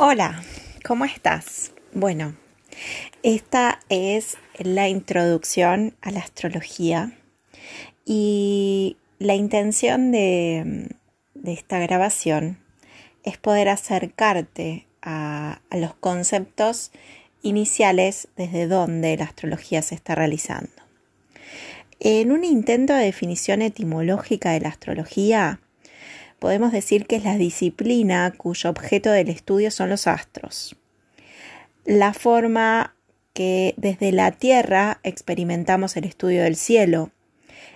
Hola, ¿cómo estás? Bueno, esta es la introducción a la astrología y la intención de, esta grabación es poder acercarte a, a los conceptos iniciales desde donde la astrología se está realizando. En un intento de definición etimológica de la astrología, podemos decir que es la disciplina cuyo objeto del estudio son los astros. La forma que desde la Tierra experimentamos el estudio del cielo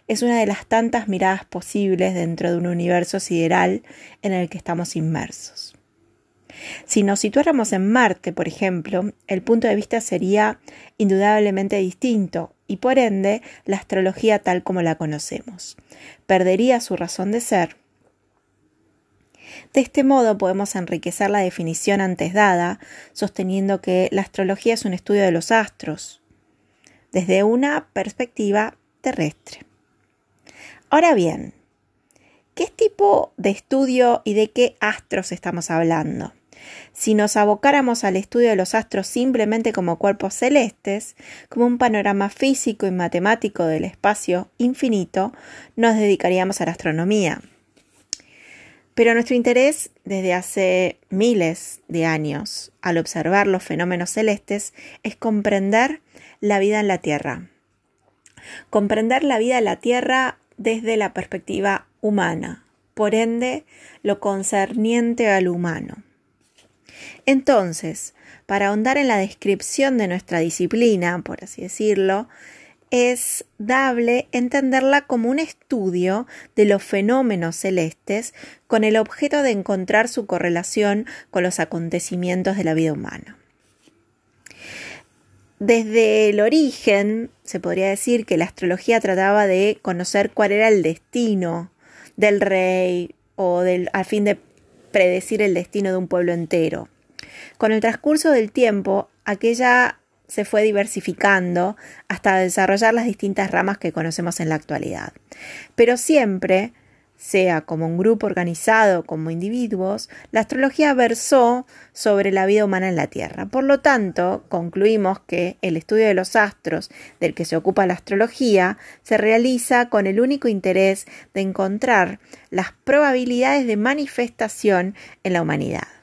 es una de las tantas miradas posibles dentro de un universo sideral en el que estamos inmersos. Si nos situáramos en Marte, por ejemplo, el punto de vista sería indudablemente distinto y por ende la astrología tal como la conocemos. Perdería su razón de ser de este modo podemos enriquecer la definición antes dada, sosteniendo que la astrología es un estudio de los astros, desde una perspectiva terrestre. Ahora bien, ¿qué tipo de estudio y de qué astros estamos hablando? Si nos abocáramos al estudio de los astros simplemente como cuerpos celestes, como un panorama físico y matemático del espacio infinito, nos dedicaríamos a la astronomía. Pero nuestro interés desde hace miles de años al observar los fenómenos celestes es comprender la vida en la Tierra. Comprender la vida en la Tierra desde la perspectiva humana, por ende, lo concerniente al humano. Entonces, para ahondar en la descripción de nuestra disciplina, por así decirlo, es dable entenderla como un estudio de los fenómenos celestes con el objeto de encontrar su correlación con los acontecimientos de la vida humana. Desde el origen, se podría decir que la astrología trataba de conocer cuál era el destino del rey o del, a fin de predecir el destino de un pueblo entero. Con el transcurso del tiempo, aquella se fue diversificando hasta desarrollar las distintas ramas que conocemos en la actualidad. Pero siempre, sea como un grupo organizado como individuos, la astrología versó sobre la vida humana en la Tierra. Por lo tanto, concluimos que el estudio de los astros del que se ocupa la astrología se realiza con el único interés de encontrar las probabilidades de manifestación en la humanidad.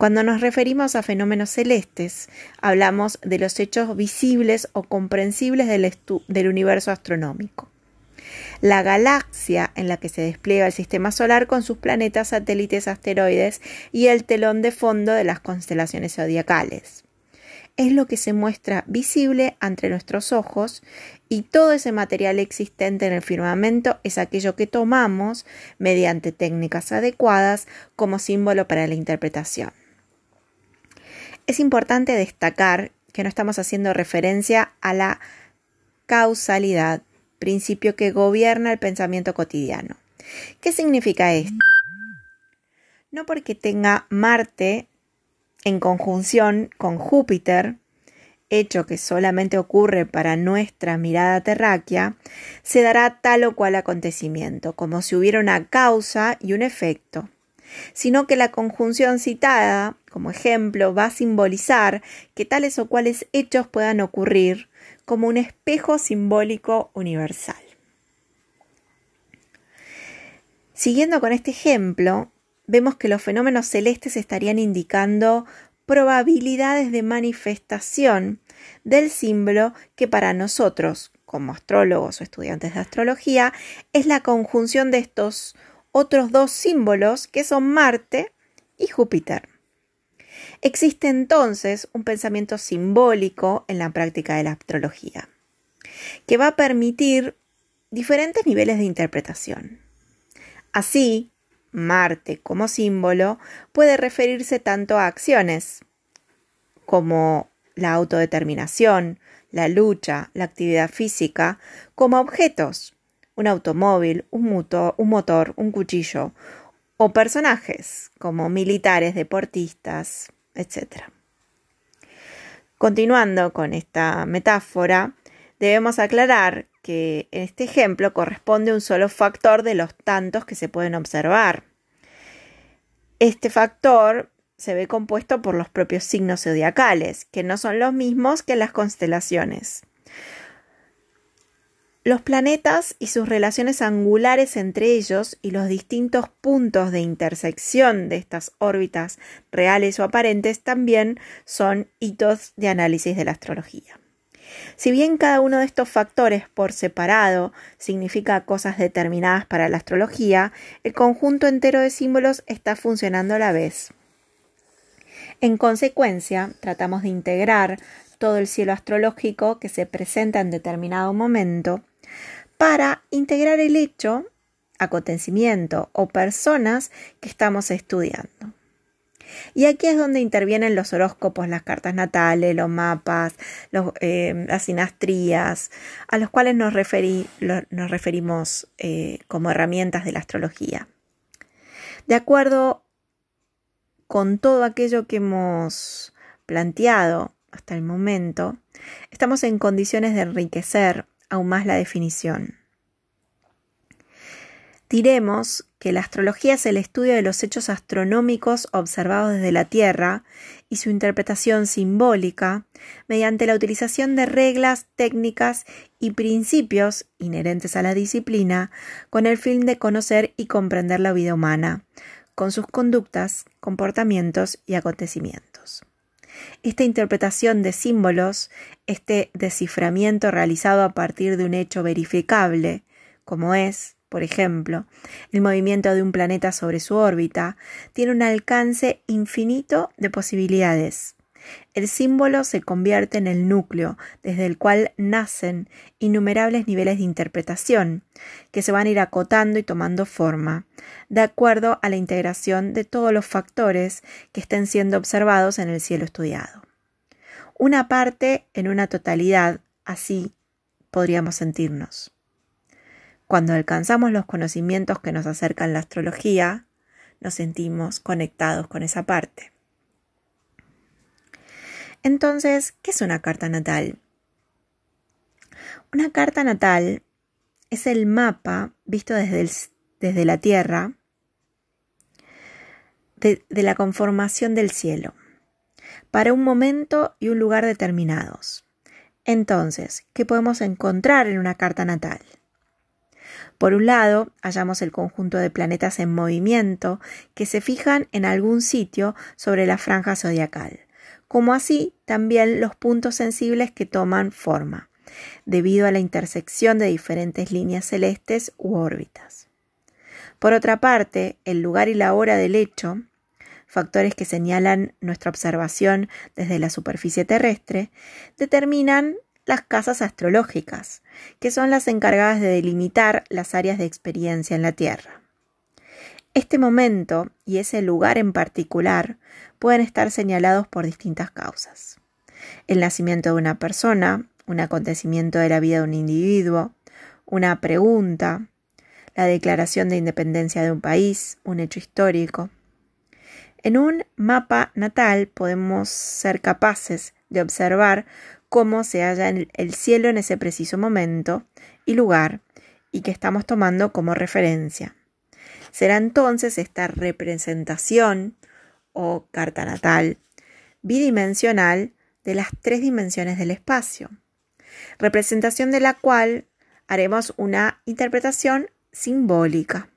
Cuando nos referimos a fenómenos celestes, hablamos de los hechos visibles o comprensibles del, universo astronómico. La galaxia en la que se despliega el sistema solar con sus planetas, satélites, asteroides y el telón de fondo de las constelaciones zodiacales. Es lo que se muestra visible ante nuestros ojos y todo ese material existente en el firmamento es aquello que tomamos mediante técnicas adecuadas como símbolo para la interpretación. Es importante destacar que no estamos haciendo referencia a la causalidad, principio que gobierna el pensamiento cotidiano. ¿Qué significa esto? No porque tenga Marte en conjunción con Júpiter, hecho que solamente ocurre para nuestra mirada terráquea, se dará tal o cual acontecimiento, como si hubiera una causa y un efecto sino que la conjunción citada, como ejemplo, va a simbolizar que tales o cuales hechos puedan ocurrir como un espejo simbólico universal. Siguiendo con este ejemplo, vemos que los fenómenos celestes estarían indicando probabilidades de manifestación del símbolo que para nosotros, como astrólogos o estudiantes de astrología, es la conjunción de estos otros dos símbolos que son Marte y Júpiter. Existe entonces un pensamiento simbólico en la práctica de la astrología, que va a permitir diferentes niveles de interpretación. Así, Marte como símbolo puede referirse tanto a acciones como la autodeterminación, la lucha, la actividad física, como a objetos, un automóvil, un, un motor, un cuchillo, o personajes como militares, deportistas, etc. Continuando con esta metáfora, debemos aclarar que este ejemplo corresponde un solo factor de los tantos que se pueden observar. Este factor se ve compuesto por los propios signos zodiacales, que no son los mismos que las constelaciones. Los planetas y sus relaciones angulares entre ellos y los distintos puntos de intersección de estas órbitas reales o aparentes también son hitos de análisis de la astrología. Si bien cada uno de estos factores por separado significa cosas determinadas para la astrología, el conjunto entero de símbolos está funcionando a la vez. En consecuencia, tratamos de integrar todo el cielo astrológico que se presenta en determinado momento para integrar el hecho, acontecimiento o personas que estamos estudiando. Y aquí es donde intervienen los horóscopos, las cartas natales, los mapas, eh, las sinastrías, a los cuales nos, referimos eh, como herramientas de la astrología. De acuerdo con todo aquello que hemos planteado hasta el momento, estamos en condiciones de enriquecer aún más la definición. Diremos que la astrología es el estudio de los hechos astronómicos observados desde la Tierra y su interpretación simbólica mediante la utilización de reglas, técnicas y principios inherentes a la disciplina con el fin de conocer y comprender la vida humana, con sus conductas, comportamientos y acontecimientos. Esta interpretación de símbolos, este desciframiento realizado a partir de un hecho verificable, como es, por ejemplo, el movimiento de un planeta sobre su órbita, tiene un alcance infinito de posibilidades. El símbolo se convierte en el núcleo desde el cual nacen innumerables niveles de interpretación, que se van a ir acotando y tomando forma, de acuerdo a la integración de todos los factores que estén siendo observados en el cielo estudiado. Una parte en una totalidad, así podríamos sentirnos. Cuando alcanzamos los conocimientos que nos acercan la astrología, nos sentimos conectados con esa parte. Entonces, ¿qué es una carta natal? Una carta natal es el mapa visto desde, desde la Tierra de, de la conformación del cielo, para un momento y un lugar determinados. Entonces, ¿qué podemos encontrar en una carta natal? Por un lado, hallamos el conjunto de planetas en movimiento que se fijan en algún sitio sobre la franja zodiacal, como así también los puntos sensibles que toman forma, debido a la intersección de diferentes líneas celestes u órbitas. Por otra parte, el lugar y la hora del hecho, factores que señalan nuestra observación desde la superficie terrestre, determinan las casas astrológicas, que son las encargadas de delimitar las áreas de experiencia en la Tierra. Este momento y ese lugar en particular pueden estar señalados por distintas causas. El nacimiento de una persona, un acontecimiento de la vida de un individuo, una pregunta, la declaración de independencia de un país, un hecho histórico. En un mapa natal podemos ser capaces de observar cómo se halla el cielo en ese preciso momento y lugar y que estamos tomando como referencia. Será entonces esta representación o carta natal bidimensional de las tres dimensiones del espacio, representación de la cual haremos una interpretación simbólica.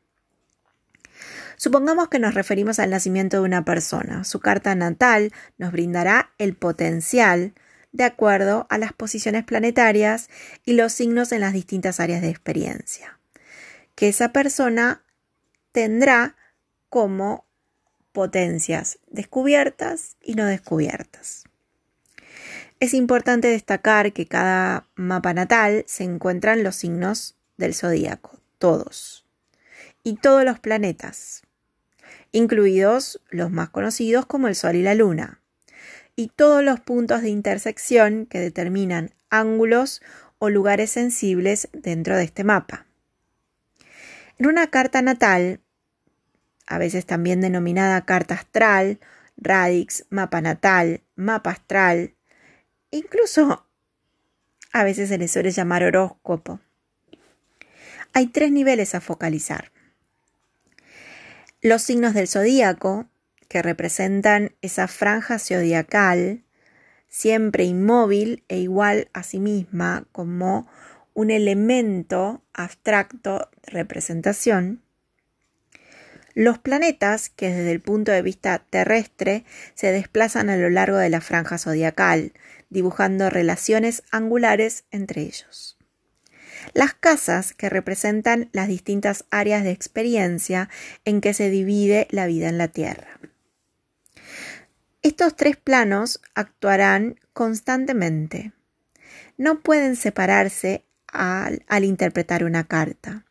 Supongamos que nos referimos al nacimiento de una persona. Su carta natal nos brindará el potencial de acuerdo a las posiciones planetarias y los signos en las distintas áreas de experiencia. Que esa persona tendrá como potencias descubiertas y no descubiertas. Es importante destacar que cada mapa natal se encuentran los signos del zodíaco, todos, y todos los planetas, incluidos los más conocidos como el Sol y la Luna, y todos los puntos de intersección que determinan ángulos o lugares sensibles dentro de este mapa. En una carta natal a veces también denominada carta astral, radix, mapa natal, mapa astral, incluso a veces se le suele llamar horóscopo. Hay tres niveles a focalizar. Los signos del zodíaco, que representan esa franja zodiacal, siempre inmóvil e igual a sí misma como un elemento abstracto de representación, los planetas, que desde el punto de vista terrestre se desplazan a lo largo de la franja zodiacal, dibujando relaciones angulares entre ellos. Las casas, que representan las distintas áreas de experiencia en que se divide la vida en la Tierra. Estos tres planos actuarán constantemente. No pueden separarse al, interpretar una carta.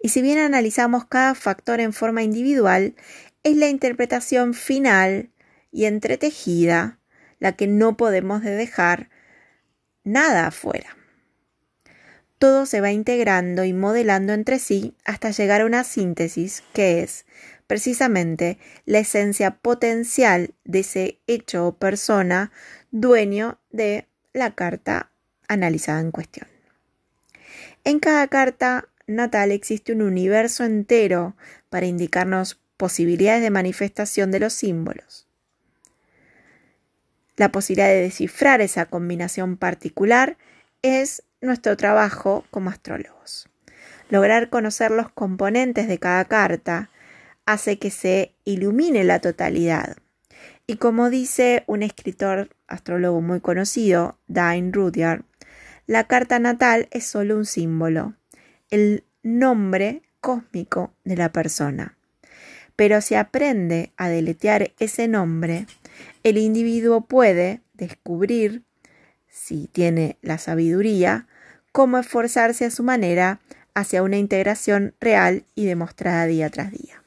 Y si bien analizamos cada factor en forma individual, es la interpretación final y entretejida la que no podemos dejar nada afuera. Todo se va integrando y modelando entre sí hasta llegar a una síntesis que es precisamente la esencia potencial de ese hecho o persona dueño de la carta analizada en cuestión. En cada carta natal existe un universo entero para indicarnos posibilidades de manifestación de los símbolos. La posibilidad de descifrar esa combinación particular es nuestro trabajo como astrólogos. Lograr conocer los componentes de cada carta hace que se ilumine la totalidad. Y como dice un escritor astrólogo muy conocido, Dine Rudyard, la carta natal es solo un símbolo el nombre cósmico de la persona. Pero si aprende a deletear ese nombre, el individuo puede descubrir, si tiene la sabiduría, cómo esforzarse a su manera hacia una integración real y demostrada día tras día.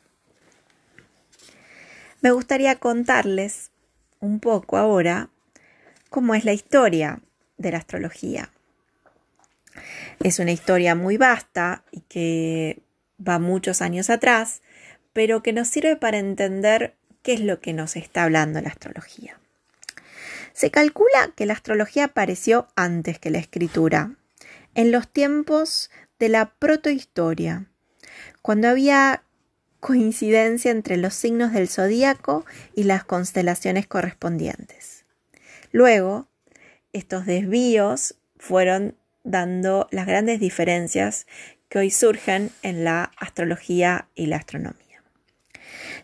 Me gustaría contarles un poco ahora cómo es la historia de la astrología. Es una historia muy vasta y que va muchos años atrás, pero que nos sirve para entender qué es lo que nos está hablando la astrología. Se calcula que la astrología apareció antes que la escritura, en los tiempos de la protohistoria, cuando había coincidencia entre los signos del zodíaco y las constelaciones correspondientes. Luego, estos desvíos fueron dando las grandes diferencias que hoy surgen en la astrología y la astronomía.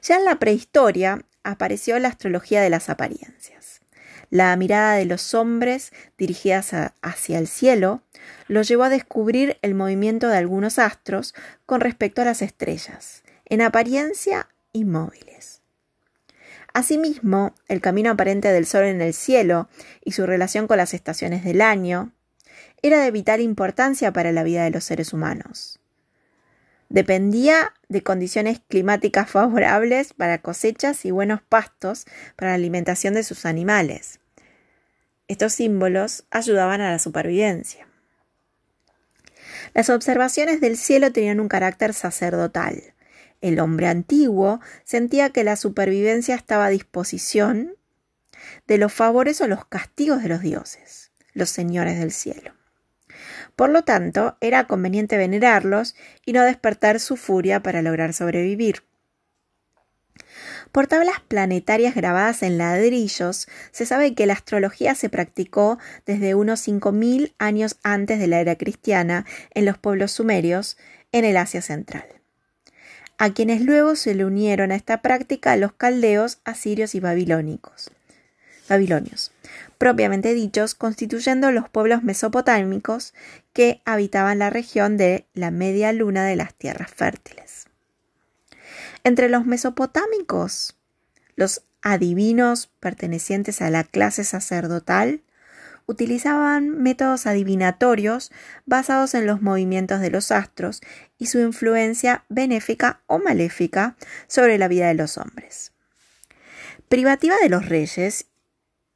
Ya en la prehistoria apareció la astrología de las apariencias. La mirada de los hombres dirigidas hacia el cielo los llevó a descubrir el movimiento de algunos astros con respecto a las estrellas, en apariencia inmóviles. Asimismo, el camino aparente del Sol en el cielo y su relación con las estaciones del año, era de vital importancia para la vida de los seres humanos. Dependía de condiciones climáticas favorables para cosechas y buenos pastos para la alimentación de sus animales. Estos símbolos ayudaban a la supervivencia. Las observaciones del cielo tenían un carácter sacerdotal. El hombre antiguo sentía que la supervivencia estaba a disposición de los favores o los castigos de los dioses, los señores del cielo. Por lo tanto, era conveniente venerarlos y no despertar su furia para lograr sobrevivir. Por tablas planetarias grabadas en ladrillos, se sabe que la astrología se practicó desde unos 5.000 años antes de la era cristiana en los pueblos sumerios, en el Asia Central, a quienes luego se le unieron a esta práctica los caldeos, asirios y babilónicos babilonios, propiamente dichos, constituyendo los pueblos mesopotámicos que habitaban la región de la media luna de las tierras fértiles. Entre los mesopotámicos, los adivinos pertenecientes a la clase sacerdotal utilizaban métodos adivinatorios basados en los movimientos de los astros y su influencia benéfica o maléfica sobre la vida de los hombres. Privativa de los reyes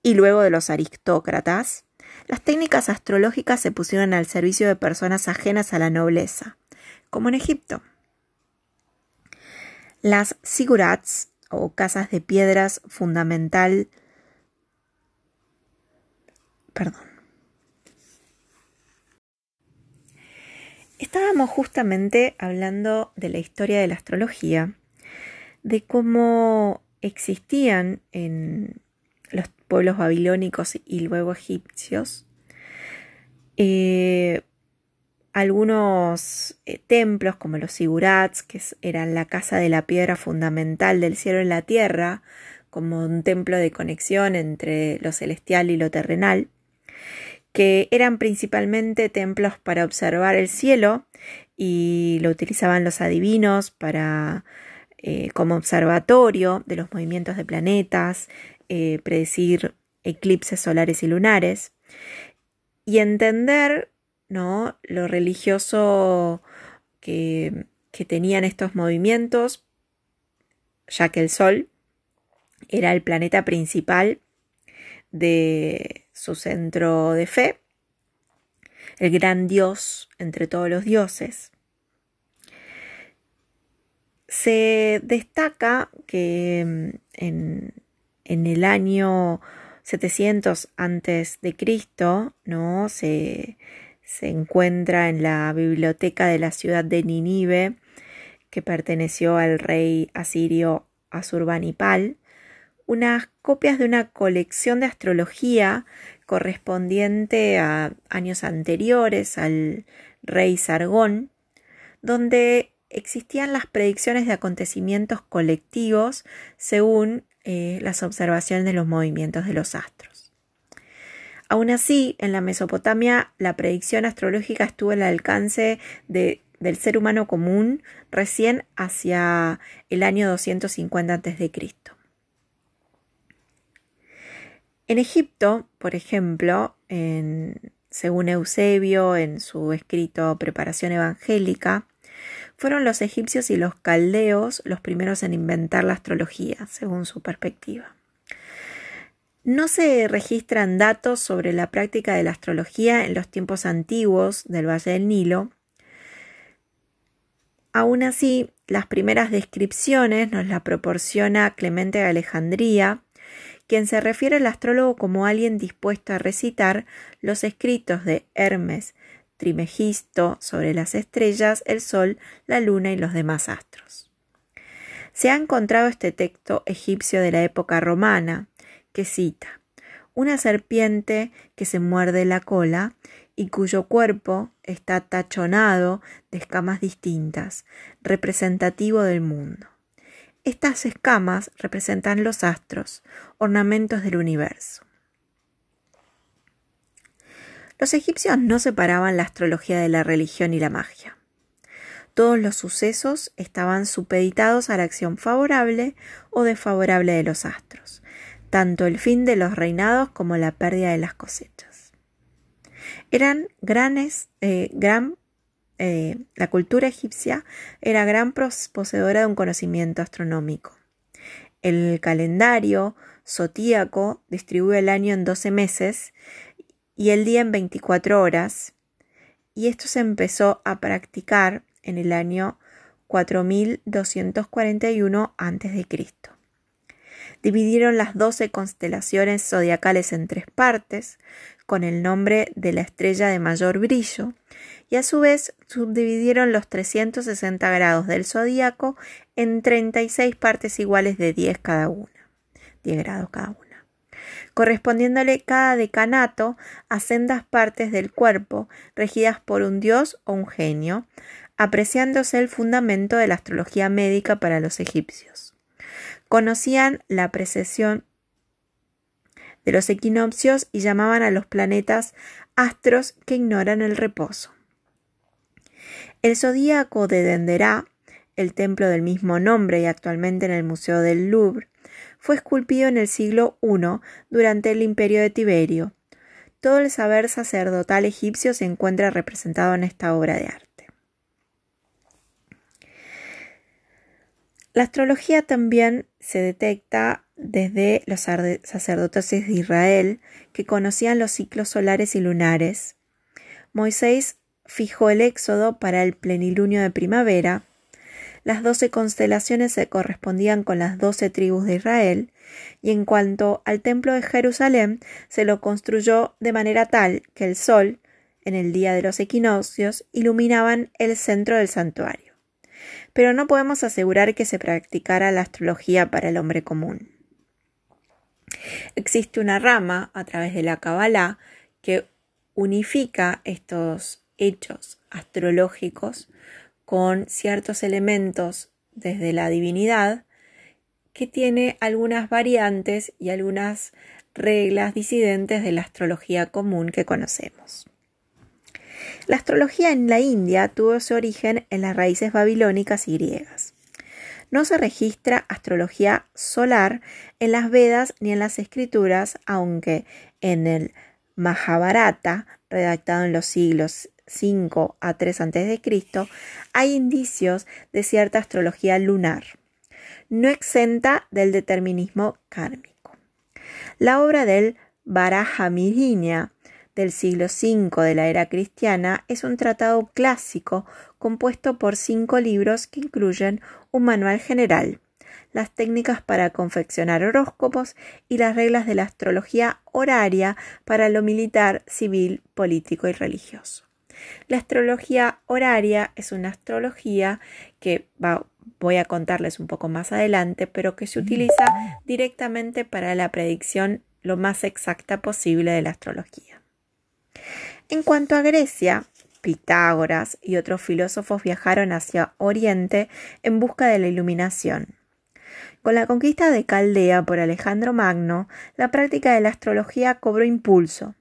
y luego de los aristócratas, las técnicas astrológicas se pusieron al servicio de personas ajenas a la nobleza, como en Egipto. Las sigurats, o casas de piedras fundamental, perdón. Estábamos justamente hablando de la historia de la astrología, de cómo existían en pueblos babilónicos y luego egipcios. Eh, algunos eh, templos como los sigurats, que eran la casa de la piedra fundamental del cielo y la tierra, como un templo de conexión entre lo celestial y lo terrenal, que eran principalmente templos para observar el cielo y lo utilizaban los adivinos para eh, como observatorio de los movimientos de planetas, eh, predecir eclipses solares y lunares y entender ¿no? lo religioso que, que tenían estos movimientos, ya que el Sol era el planeta principal de su centro de fe, el gran Dios entre todos los dioses. Se destaca que mm, en, en el año 700 antes de Cristo, ¿no? Se, se encuentra en la biblioteca de la ciudad de Ninive, que perteneció al rey asirio Asurbanipal, unas copias de una colección de astrología correspondiente a años anteriores al rey Sargón, donde existían las predicciones de acontecimientos colectivos según eh, las observaciones de los movimientos de los astros. Aún así, en la Mesopotamia la predicción astrológica estuvo al alcance del ser humano común recién hacia el año 250 a.C. En Egipto, por ejemplo, según Eusebio en su escrito Preparación Evangélica, fueron los egipcios y los caldeos los primeros en inventar la astrología, según su perspectiva. No se registran datos sobre la práctica de la astrología en los tiempos antiguos del Valle del Nilo. Aún así, las primeras descripciones nos las proporciona Clemente de Alejandría, quien se refiere al astrólogo como alguien dispuesto a recitar los escritos de Hermes Trimegisto sobre las estrellas, el Sol, la Luna y los demás astros. Se ha encontrado este texto egipcio de la época romana, que cita una serpiente que se muerde la cola y cuyo cuerpo está tachonado de escamas distintas, representativo del mundo. Estas escamas representan los astros, ornamentos del universo. Los egipcios no separaban la astrología de la religión y la magia. Todos los sucesos estaban supeditados a la acción favorable o desfavorable de los astros, tanto el fin de los reinados como la pérdida de las cosechas. Eran eh, gran, eh, la cultura egipcia era gran poseedora de un conocimiento astronómico. El calendario zodíaco distribuye el año en 12 meses y el día en 24 horas, y esto se empezó a practicar en el año 4241 a.C. Dividieron las doce constelaciones zodiacales en tres partes, con el nombre de la estrella de mayor brillo, y a su vez subdividieron los 360 grados del zodíaco en 36 partes iguales de 10 cada una, 10 grados cada una correspondiéndole cada decanato a sendas partes del cuerpo regidas por un dios o un genio, apreciándose el fundamento de la astrología médica para los egipcios. Conocían la precesión de los equinoccios y llamaban a los planetas astros que ignoran el reposo. El zodíaco de Denderá, el templo del mismo nombre y actualmente en el Museo del Louvre, fue esculpido en el siglo I durante el imperio de Tiberio. Todo el saber sacerdotal egipcio se encuentra representado en esta obra de arte. La astrología también se detecta desde los sacerdotes de Israel que conocían los ciclos solares y lunares. Moisés fijó el éxodo para el plenilunio de primavera las doce constelaciones se correspondían con las doce tribus de Israel, y en cuanto al templo de Jerusalén, se lo construyó de manera tal que el sol, en el día de los equinoccios, iluminaban el centro del santuario. pero no podemos asegurar que se practicara la astrología para el hombre común. Existe una rama a través de la Kabbalah que unifica estos hechos astrológicos con ciertos elementos desde la divinidad que tiene algunas variantes y algunas reglas disidentes de la astrología común que conocemos. La astrología en la India tuvo su origen en las raíces babilónicas y griegas. No se registra astrología solar en las Vedas ni en las escrituras, aunque en el Mahabharata, redactado en los siglos 5 a 3 a.C., hay indicios de cierta astrología lunar, no exenta del determinismo kármico. La obra del Varahamihina del siglo V de la era cristiana es un tratado clásico compuesto por cinco libros que incluyen un manual general, las técnicas para confeccionar horóscopos y las reglas de la astrología horaria para lo militar, civil, político y religioso. La astrología horaria es una astrología que voy a contarles un poco más adelante, pero que se utiliza directamente para la predicción lo más exacta posible de la astrología. En cuanto a Grecia, Pitágoras y otros filósofos viajaron hacia Oriente en busca de la iluminación. Con la conquista de Caldea por Alejandro Magno, la práctica de la astrología cobró impulso.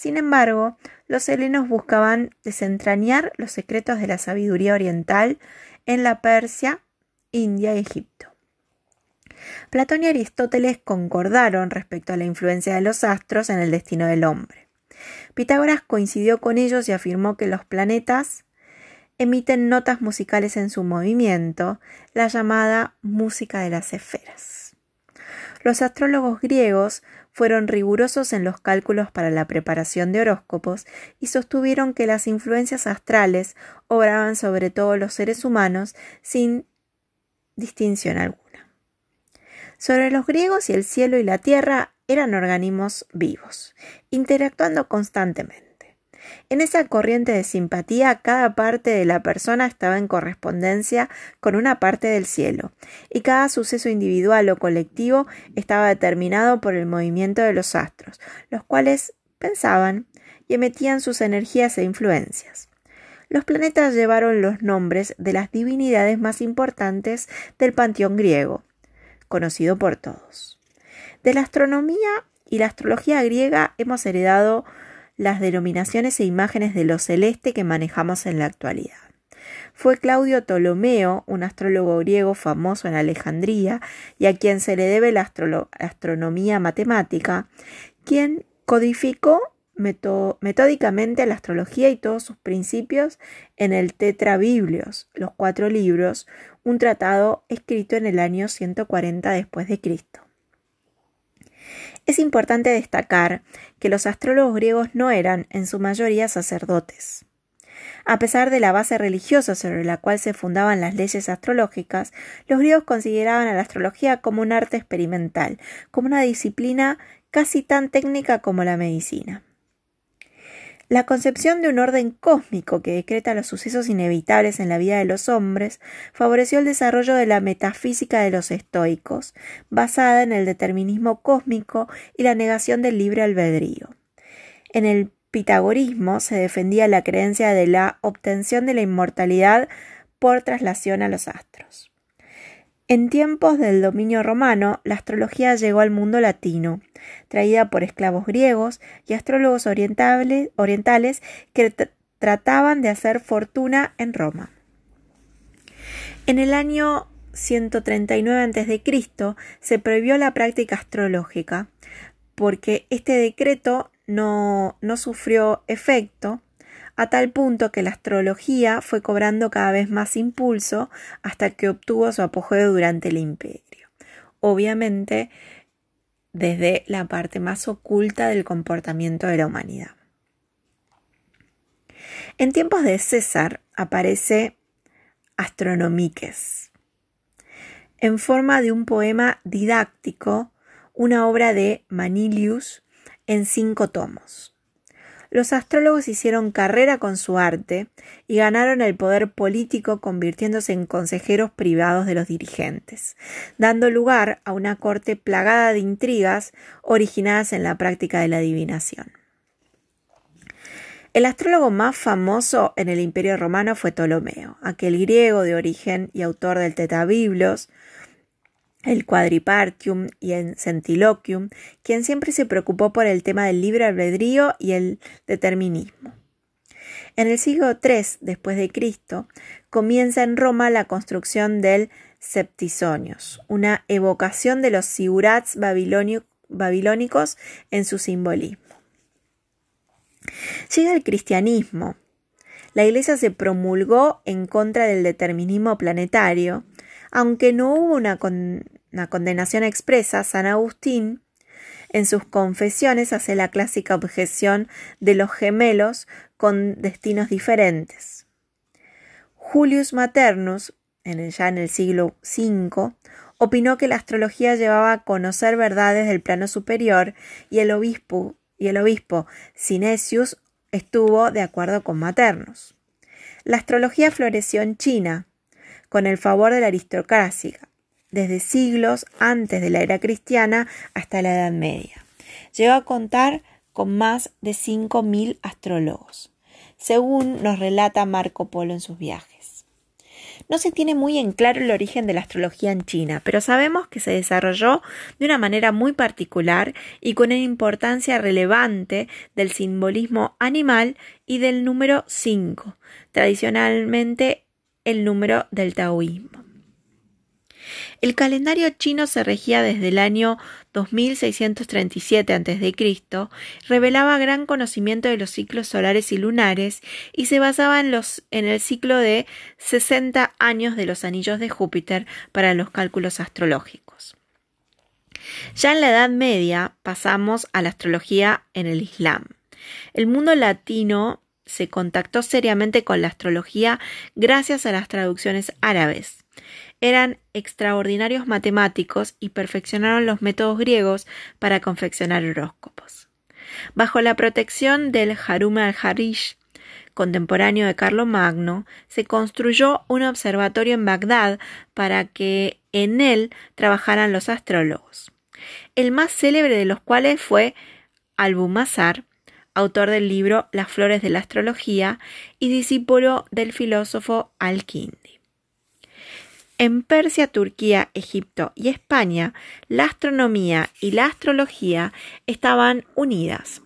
Sin embargo, los helenos buscaban desentrañar los secretos de la sabiduría oriental en la Persia, India y Egipto. Platón y Aristóteles concordaron respecto a la influencia de los astros en el destino del hombre. Pitágoras coincidió con ellos y afirmó que los planetas emiten notas musicales en su movimiento, la llamada música de las esferas. Los astrólogos griegos fueron rigurosos en los cálculos para la preparación de horóscopos y sostuvieron que las influencias astrales obraban sobre todos los seres humanos sin distinción alguna. Sobre los griegos y el cielo y la tierra eran organismos vivos, interactuando constantemente. En esa corriente de simpatía, cada parte de la persona estaba en correspondencia con una parte del cielo, y cada suceso individual o colectivo estaba determinado por el movimiento de los astros, los cuales pensaban y emitían sus energías e influencias. Los planetas llevaron los nombres de las divinidades más importantes del panteón griego, conocido por todos. De la astronomía y la astrología griega hemos heredado las denominaciones e imágenes de lo celeste que manejamos en la actualidad. Fue Claudio Ptolomeo, un astrólogo griego famoso en Alejandría y a quien se le debe la astronomía matemática, quien codificó metódicamente la astrología y todos sus principios en el Tetrabiblios, los cuatro libros, un tratado escrito en el año 140 después de Cristo. Es importante destacar que los astrólogos griegos no eran, en su mayoría, sacerdotes. A pesar de la base religiosa sobre la cual se fundaban las leyes astrológicas, los griegos consideraban a la astrología como un arte experimental, como una disciplina casi tan técnica como la medicina. La concepción de un orden cósmico que decreta los sucesos inevitables en la vida de los hombres favoreció el desarrollo de la metafísica de los estoicos, basada en el determinismo cósmico y la negación del libre albedrío. En el pitagorismo se defendía la creencia de la obtención de la inmortalidad por traslación a los astros. En tiempos del dominio romano, la astrología llegó al mundo latino, traída por esclavos griegos y astrólogos orientales que trataban de hacer fortuna en Roma. En el año 139 a.C. se prohibió la práctica astrológica porque este decreto no, no sufrió efecto a tal punto que la astrología fue cobrando cada vez más impulso hasta que obtuvo su apogeo durante el imperio. Obviamente, desde la parte más oculta del comportamiento de la humanidad. En tiempos de César aparece Astronomiques, en forma de un poema didáctico, una obra de Manilius en cinco tomos. Los astrólogos hicieron carrera con su arte y ganaron el poder político convirtiéndose en consejeros privados de los dirigentes, dando lugar a una corte plagada de intrigas originadas en la práctica de la adivinación. El astrólogo más famoso en el Imperio Romano fue Ptolomeo, aquel griego de origen y autor del Tetabiblos, el Quadripartium y el Centiloquium, quien siempre se preocupó por el tema del libre albedrío y el determinismo. En el siglo III después de Cristo comienza en Roma la construcción del Septisonios, una evocación de los sigurats babilónicos en su simbolismo. Llega el cristianismo. La Iglesia se promulgó en contra del determinismo planetario, aunque no hubo una, condenación expresa, San Agustín en sus confesiones hace la clásica objeción de los gemelos con destinos diferentes. Julius Maternus, ya en el siglo V, opinó que la astrología llevaba a conocer verdades del plano superior y el obispo y el obispo Sinesius estuvo de acuerdo con Maternos. La astrología floreció en China, con el favor de la aristocracia, desde siglos antes de la era cristiana hasta la Edad Media. Llegó a contar con más de 5.000 astrólogos, según nos relata Marco Polo en sus viajes. No se tiene muy en claro el origen de la astrología en China, pero sabemos que se desarrolló de una manera muy particular y con una importancia relevante del simbolismo animal y del número 5, tradicionalmente el número del taoísmo. El calendario chino se regía desde el año 2637 a.C., revelaba gran conocimiento de los ciclos solares y lunares y se basaba en, los, en el ciclo de 60 años de los anillos de Júpiter para los cálculos astrológicos. Ya en la Edad Media pasamos a la astrología en el Islam. El mundo latino se contactó seriamente con la astrología gracias a las traducciones árabes eran extraordinarios matemáticos y perfeccionaron los métodos griegos para confeccionar horóscopos. Bajo la protección del Harum al-Harish, contemporáneo de Carlomagno, se construyó un observatorio en Bagdad para que en él trabajaran los astrólogos, el más célebre de los cuales fue Albumazar, autor del libro Las flores de la astrología y discípulo del filósofo Al-Kindi. En Persia, Turquía, Egipto y España, la astronomía y la astrología estaban unidas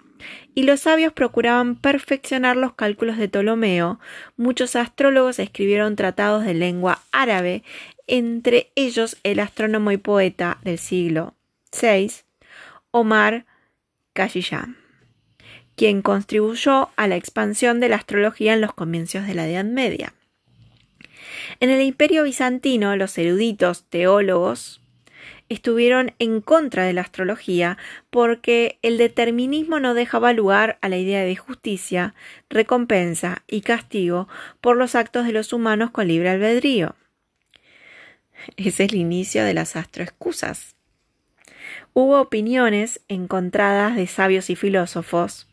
y los sabios procuraban perfeccionar los cálculos de Ptolomeo. Muchos astrólogos escribieron tratados de lengua árabe, entre ellos el astrónomo y poeta del siglo VI, Omar Khayyam, quien contribuyó a la expansión de la astrología en los comienzos de la Edad Media. En el imperio bizantino, los eruditos teólogos estuvieron en contra de la astrología porque el determinismo no dejaba lugar a la idea de justicia, recompensa y castigo por los actos de los humanos con libre albedrío. Es el inicio de las astroexcusas. Hubo opiniones encontradas de sabios y filósofos.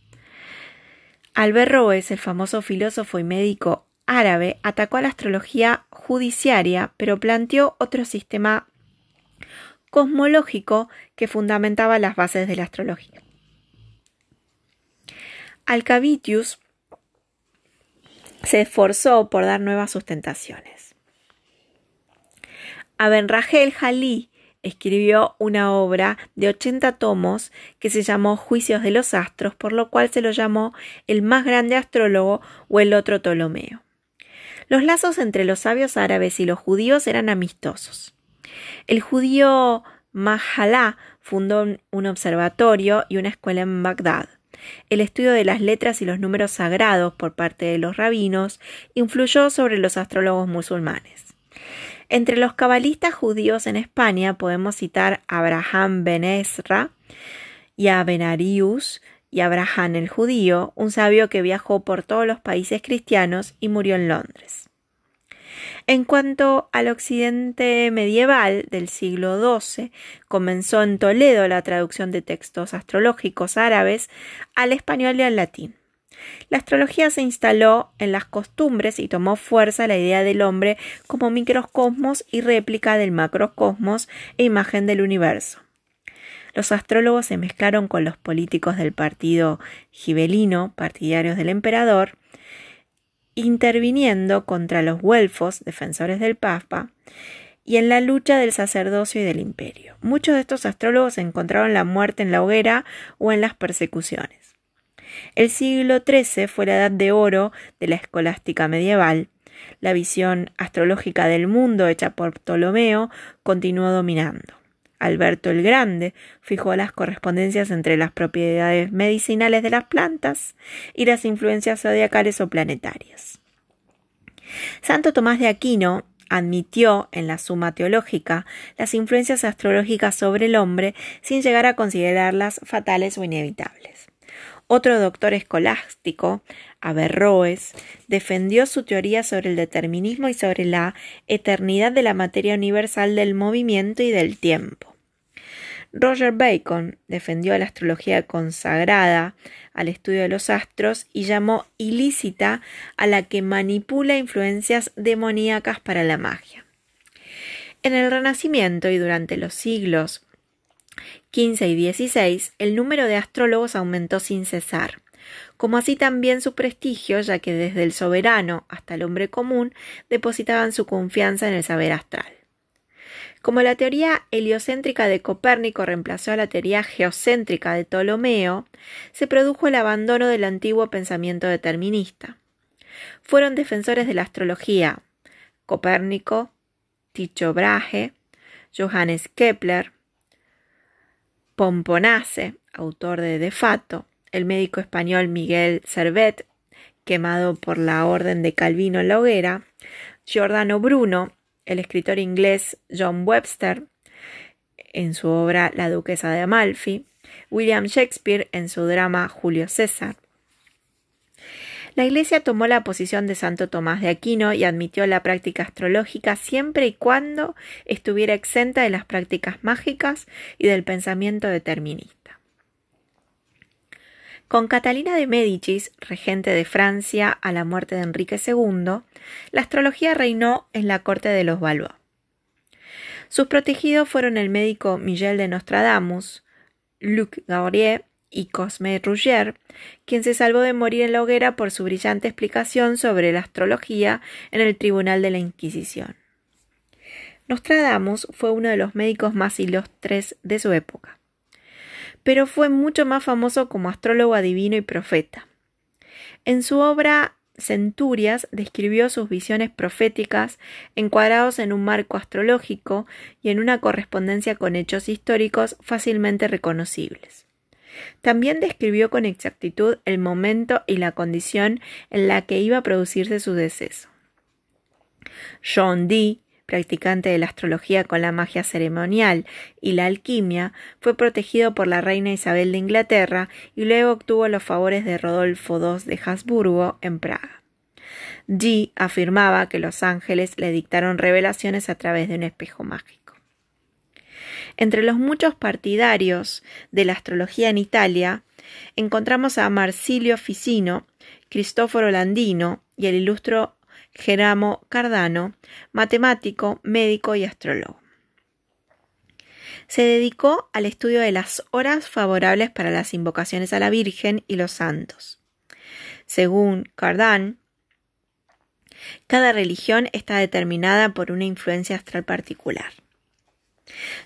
Alberroes, el famoso filósofo y médico árabe atacó a la astrología judiciaria, pero planteó otro sistema cosmológico que fundamentaba las bases de la astrología. Alcavitius se esforzó por dar nuevas sustentaciones. Abenrahel Jalí escribió una obra de 80 tomos que se llamó Juicios de los Astros, por lo cual se lo llamó el más grande astrólogo o el otro Ptolomeo. Los lazos entre los sabios árabes y los judíos eran amistosos. El judío Mahalá fundó un observatorio y una escuela en Bagdad. El estudio de las letras y los números sagrados por parte de los rabinos influyó sobre los astrólogos musulmanes. Entre los cabalistas judíos en España podemos citar a Abraham Ben Ezra y a Benarius y Abraham el judío, un sabio que viajó por todos los países cristianos y murió en Londres. En cuanto al occidente medieval del siglo XII, comenzó en Toledo la traducción de textos astrológicos árabes al español y al latín. La astrología se instaló en las costumbres y tomó fuerza la idea del hombre como microcosmos y réplica del macrocosmos e imagen del universo. Los astrólogos se mezclaron con los políticos del partido gibelino, partidarios del emperador, interviniendo contra los güelfos, defensores del Papa, y en la lucha del sacerdocio y del imperio. Muchos de estos astrólogos encontraron la muerte en la hoguera o en las persecuciones. El siglo XIII fue la edad de oro de la escolástica medieval. La visión astrológica del mundo hecha por Ptolomeo continuó dominando. Alberto el Grande fijó las correspondencias entre las propiedades medicinales de las plantas y las influencias zodiacales o planetarias. Santo Tomás de Aquino admitió en la Suma Teológica las influencias astrológicas sobre el hombre sin llegar a considerarlas fatales o inevitables. Otro doctor escolástico, Averroes, defendió su teoría sobre el determinismo y sobre la eternidad de la materia universal del movimiento y del tiempo. Roger Bacon defendió la astrología consagrada al estudio de los astros y llamó ilícita a la que manipula influencias demoníacas para la magia. En el Renacimiento y durante los siglos XV y XVI, el número de astrólogos aumentó sin cesar, como así también su prestigio, ya que desde el soberano hasta el hombre común depositaban su confianza en el saber astral. Como la teoría heliocéntrica de Copérnico reemplazó a la teoría geocéntrica de Ptolomeo, se produjo el abandono del antiguo pensamiento determinista. Fueron defensores de la astrología Copérnico, Tycho Brahe, Johannes Kepler, Pomponace, autor de De Fato, el médico español Miguel Servet, quemado por la orden de Calvino en la hoguera, Giordano Bruno, el escritor inglés John Webster en su obra La duquesa de Amalfi, William Shakespeare en su drama Julio César. La Iglesia tomó la posición de Santo Tomás de Aquino y admitió la práctica astrológica siempre y cuando estuviera exenta de las prácticas mágicas y del pensamiento determinista. Con Catalina de Médicis, regente de Francia a la muerte de Enrique II, la astrología reinó en la corte de los Valois. Sus protegidos fueron el médico Miguel de Nostradamus, Luc Gaurier y Cosme Rougier, quien se salvó de morir en la hoguera por su brillante explicación sobre la astrología en el Tribunal de la Inquisición. Nostradamus fue uno de los médicos más ilustres de su época pero fue mucho más famoso como astrólogo adivino y profeta. En su obra Centurias describió sus visiones proféticas encuadrados en un marco astrológico y en una correspondencia con hechos históricos fácilmente reconocibles. También describió con exactitud el momento y la condición en la que iba a producirse su deceso. John Dee practicante de la astrología con la magia ceremonial y la alquimia, fue protegido por la reina Isabel de Inglaterra y luego obtuvo los favores de Rodolfo II de Habsburgo en Praga. G afirmaba que los ángeles le dictaron revelaciones a través de un espejo mágico. Entre los muchos partidarios de la astrología en Italia, encontramos a Marsilio Ficino, Cristoforo Landino y el ilustro Geramo Cardano, matemático, médico y astrólogo. Se dedicó al estudio de las horas favorables para las invocaciones a la Virgen y los santos. Según Cardán, cada religión está determinada por una influencia astral particular.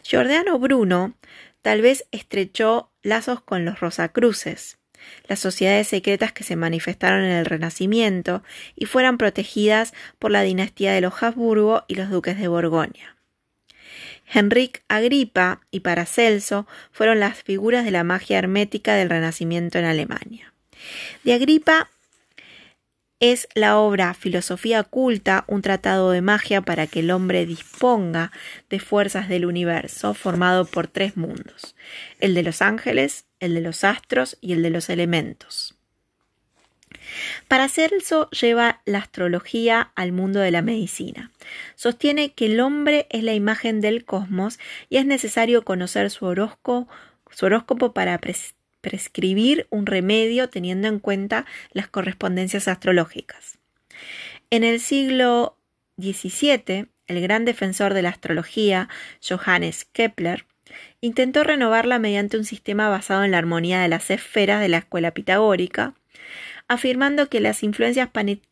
Giordano Bruno tal vez estrechó lazos con los Rosacruces, las sociedades secretas que se manifestaron en el Renacimiento y fueran protegidas por la dinastía de los Habsburgo y los duques de Borgoña. Henrik Agripa y Paracelso fueron las figuras de la magia hermética del Renacimiento en Alemania. De Agripa es la obra Filosofía oculta, un tratado de magia para que el hombre disponga de fuerzas del universo, formado por tres mundos, el de los ángeles, el de los astros y el de los elementos. Paracelso lleva la astrología al mundo de la medicina. Sostiene que el hombre es la imagen del cosmos y es necesario conocer su horóscopo, su horóscopo para prescribir un remedio teniendo en cuenta las correspondencias astrológicas. En el siglo XVII, el gran defensor de la astrología, Johannes Kepler, intentó renovarla mediante un sistema basado en la armonía de las esferas de la escuela pitagórica, afirmando que las influencias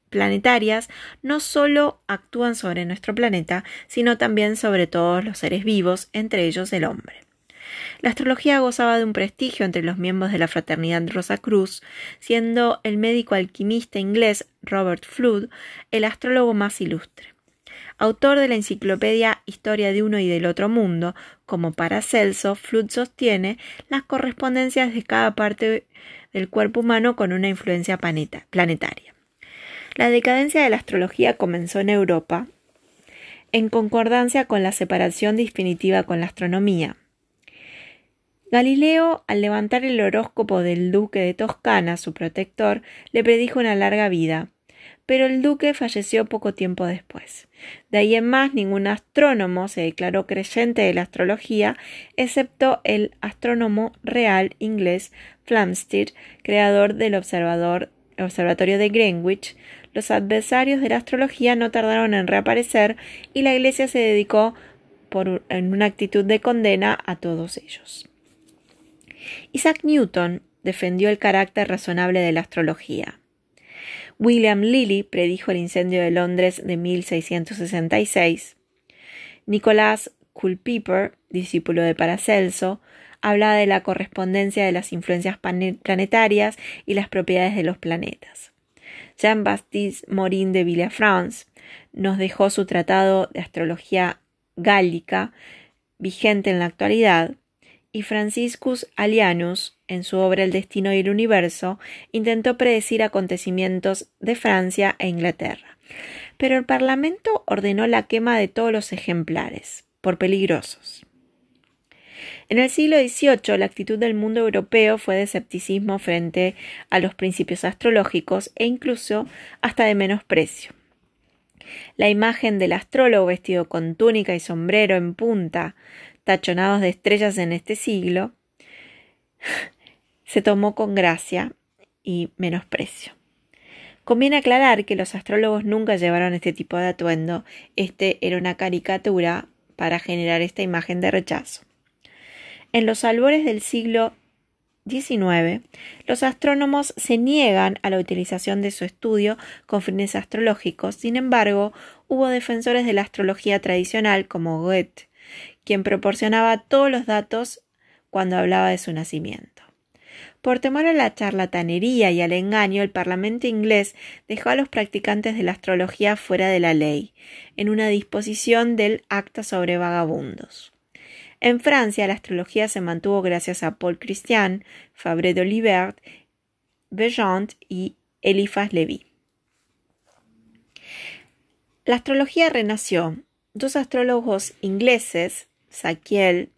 planetarias no solo actúan sobre nuestro planeta, sino también sobre todos los seres vivos, entre ellos el hombre. La astrología gozaba de un prestigio entre los miembros de la fraternidad Rosa Cruz, siendo el médico alquimista inglés Robert Flood el astrólogo más ilustre. Autor de la enciclopedia Historia de uno y del otro mundo, como Paracelso, Flood sostiene las correspondencias de cada parte del cuerpo humano con una influencia planetaria. La decadencia de la astrología comenzó en Europa, en concordancia con la separación definitiva con la astronomía. Galileo, al levantar el horóscopo del duque de Toscana, su protector, le predijo una larga vida, pero el duque falleció poco tiempo después. De ahí en más, ningún astrónomo se declaró creyente de la astrología, excepto el astrónomo real inglés Flamsteed, creador del observatorio de Greenwich. Los adversarios de la astrología no tardaron en reaparecer y la Iglesia se dedicó por, en una actitud de condena a todos ellos. Isaac Newton defendió el carácter razonable de la astrología. William Lilly predijo el incendio de Londres de 1666. Nicolás Culpeper, discípulo de Paracelso, habla de la correspondencia de las influencias planetarias y las propiedades de los planetas. Jean-Baptiste Morin de Villafrance nos dejó su tratado de astrología gálica, vigente en la actualidad, y Franciscus Alianus, en su obra El destino y el universo, intentó predecir acontecimientos de Francia e Inglaterra. Pero el Parlamento ordenó la quema de todos los ejemplares, por peligrosos. En el siglo XVIII, la actitud del mundo europeo fue de escepticismo frente a los principios astrológicos e incluso hasta de menosprecio. La imagen del astrólogo vestido con túnica y sombrero en punta, tachonados de estrellas en este siglo, se tomó con gracia y menosprecio. Conviene aclarar que los astrólogos nunca llevaron este tipo de atuendo, este era una caricatura para generar esta imagen de rechazo. En los albores del siglo XIX, los astrónomos se niegan a la utilización de su estudio con fines astrológicos, sin embargo, hubo defensores de la astrología tradicional como Goethe, quien proporcionaba todos los datos cuando hablaba de su nacimiento. Por temor a la charlatanería y al engaño, el Parlamento inglés dejó a los practicantes de la astrología fuera de la ley, en una disposición del Acta sobre Vagabundos. En Francia, la astrología se mantuvo gracias a Paul Christian, Fabre d'Olivert, Bejant y Eliphas Lévy. La astrología renació. Dos astrólogos ingleses, Saquiel,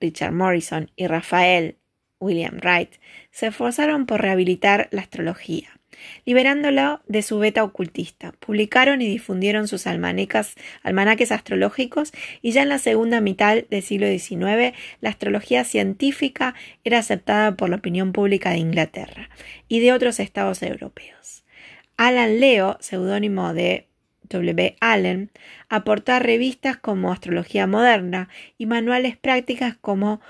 Richard Morrison y Rafael William Wright se esforzaron por rehabilitar la astrología, liberándola de su beta ocultista. Publicaron y difundieron sus almanaques astrológicos y ya en la segunda mitad del siglo XIX la astrología científica era aceptada por la opinión pública de Inglaterra y de otros estados europeos. Alan Leo, seudónimo de W. Allen, aportar revistas como Astrología Moderna y manuales prácticas como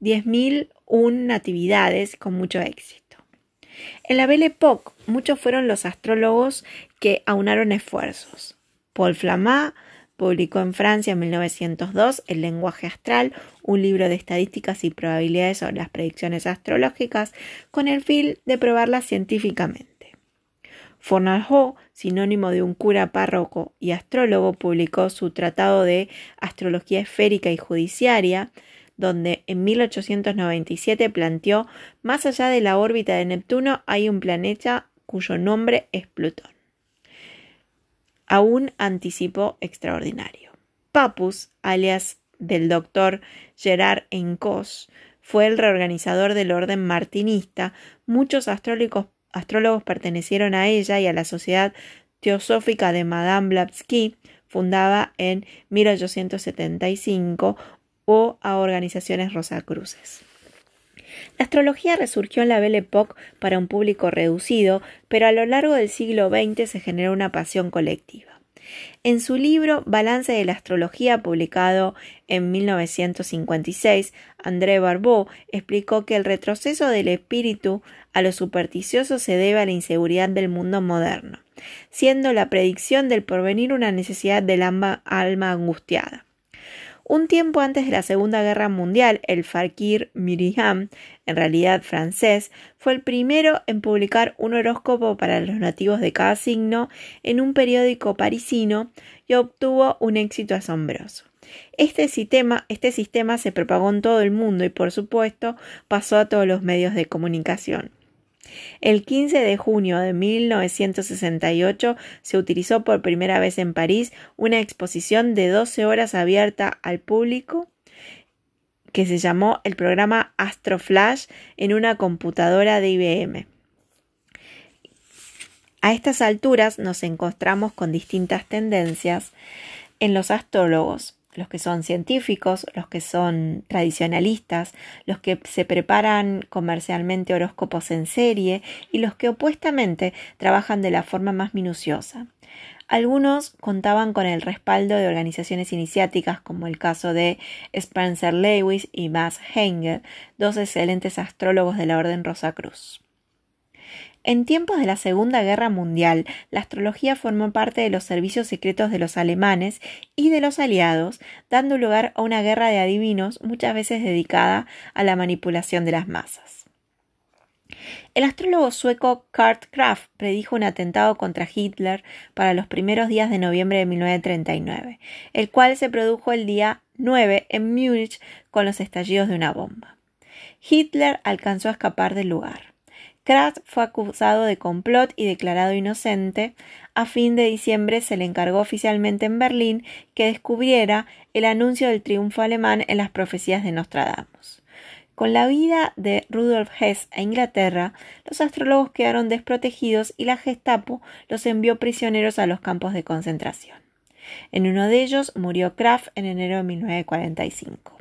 10.001 Natividades con mucho éxito. En la Belle Époque, muchos fueron los astrólogos que aunaron esfuerzos. Paul Flamat publicó en Francia en 1902 El lenguaje astral, un libro de estadísticas y probabilidades sobre las predicciones astrológicas, con el fin de probarlas científicamente. Fornalhaut, sinónimo de un cura párroco y astrólogo, publicó su Tratado de Astrología Esférica y Judiciaria, donde en 1897 planteó más allá de la órbita de Neptuno hay un planeta cuyo nombre es Plutón. Aún anticipó extraordinario. Papus, alias del doctor Gerard Encos, fue el reorganizador del orden martinista. Muchos astrólogos astrólogos pertenecieron a ella y a la Sociedad Teosófica de Madame Blavatsky, fundada en 1875, o a organizaciones rosacruces. La astrología resurgió en la Belle Époque para un público reducido, pero a lo largo del siglo XX se generó una pasión colectiva. En su libro Balance de la Astrología, publicado en 1956, André Barbeau explicó que el retroceso del espíritu a lo supersticioso se debe a la inseguridad del mundo moderno, siendo la predicción del porvenir una necesidad del alma angustiada. Un tiempo antes de la Segunda Guerra Mundial, el Fakir Miriam, en realidad francés, fue el primero en publicar un horóscopo para los nativos de cada signo en un periódico parisino y obtuvo un éxito asombroso. Este sistema, este sistema se propagó en todo el mundo y por supuesto pasó a todos los medios de comunicación. El 15 de junio de 1968 se utilizó por primera vez en París una exposición de 12 horas abierta al público que se llamó el programa Astroflash en una computadora de IBM. A estas alturas nos encontramos con distintas tendencias en los astrólogos los que son científicos, los que son tradicionalistas, los que se preparan comercialmente horóscopos en serie y los que opuestamente trabajan de la forma más minuciosa. Algunos contaban con el respaldo de organizaciones iniciáticas como el caso de Spencer Lewis y Max Henger, dos excelentes astrólogos de la Orden Rosacruz. En tiempos de la Segunda Guerra Mundial, la astrología formó parte de los servicios secretos de los alemanes y de los aliados, dando lugar a una guerra de adivinos muchas veces dedicada a la manipulación de las masas. El astrólogo sueco Kurt Kraft predijo un atentado contra Hitler para los primeros días de noviembre de 1939, el cual se produjo el día 9 en Múnich con los estallidos de una bomba. Hitler alcanzó a escapar del lugar. Kraft fue acusado de complot y declarado inocente. A fin de diciembre se le encargó oficialmente en Berlín que descubriera el anuncio del triunfo alemán en las profecías de Nostradamus. Con la vida de Rudolf Hess a Inglaterra, los astrólogos quedaron desprotegidos y la Gestapo los envió prisioneros a los campos de concentración. En uno de ellos murió Kraft en enero de 1945.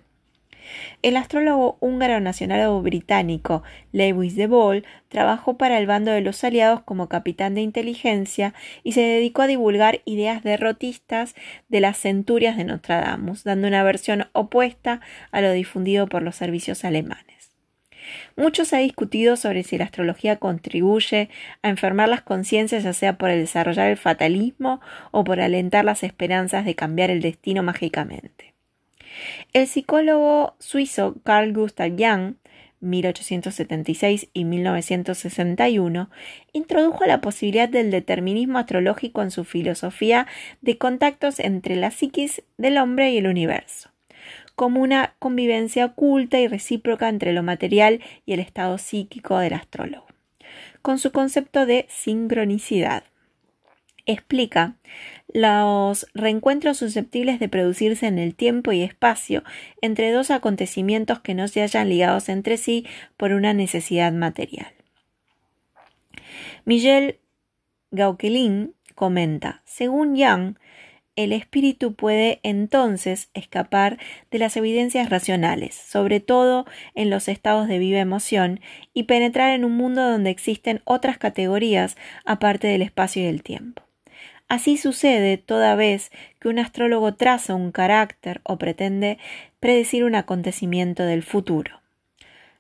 El astrólogo húngaro nacional o británico Lewis de Ball trabajó para el bando de los aliados como capitán de inteligencia y se dedicó a divulgar ideas derrotistas de las centurias de Nostradamus, dando una versión opuesta a lo difundido por los servicios alemanes. Mucho se ha discutido sobre si la astrología contribuye a enfermar las conciencias, ya sea por el desarrollar el fatalismo o por alentar las esperanzas de cambiar el destino mágicamente. El psicólogo suizo Carl Gustav Jung 1876 y 1961, introdujo la posibilidad del determinismo astrológico en su filosofía de contactos entre la psiquis del hombre y el universo, como una convivencia oculta y recíproca entre lo material y el estado psíquico del astrólogo, con su concepto de sincronicidad. Explica los reencuentros susceptibles de producirse en el tiempo y espacio entre dos acontecimientos que no se hayan ligados entre sí por una necesidad material. Miguel Gauquelin comenta, según Young, el espíritu puede entonces escapar de las evidencias racionales, sobre todo en los estados de viva emoción, y penetrar en un mundo donde existen otras categorías aparte del espacio y del tiempo. Así sucede toda vez que un astrólogo traza un carácter o pretende predecir un acontecimiento del futuro.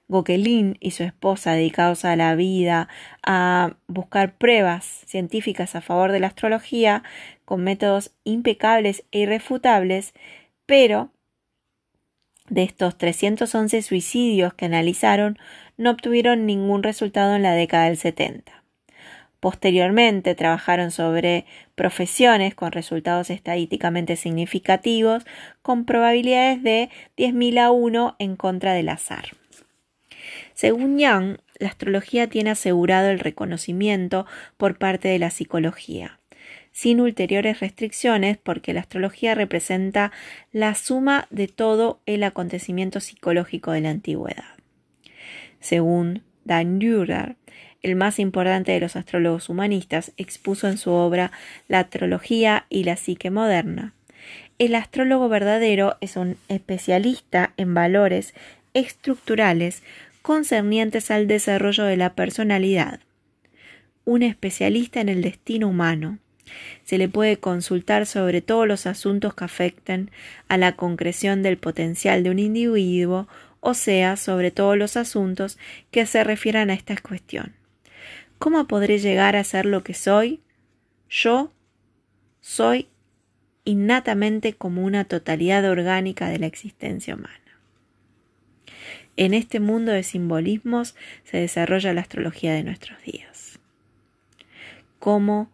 Goquelin y su esposa, dedicados a la vida, a buscar pruebas científicas a favor de la astrología, con métodos impecables e irrefutables, pero de estos 311 suicidios que analizaron, no obtuvieron ningún resultado en la década del 70. Posteriormente trabajaron sobre profesiones con resultados estadísticamente significativos con probabilidades de 10.000 a 1 en contra del azar. Según Young, la astrología tiene asegurado el reconocimiento por parte de la psicología, sin ulteriores restricciones porque la astrología representa la suma de todo el acontecimiento psicológico de la antigüedad. Según Dan Dürer, el más importante de los astrólogos humanistas, expuso en su obra La astrología y la psique moderna. El astrólogo verdadero es un especialista en valores estructurales concernientes al desarrollo de la personalidad. Un especialista en el destino humano. Se le puede consultar sobre todos los asuntos que afecten a la concreción del potencial de un individuo, o sea, sobre todos los asuntos que se refieran a esta cuestión. ¿Cómo podré llegar a ser lo que soy? Yo soy innatamente como una totalidad orgánica de la existencia humana. En este mundo de simbolismos se desarrolla la astrología de nuestros días. ¿Cómo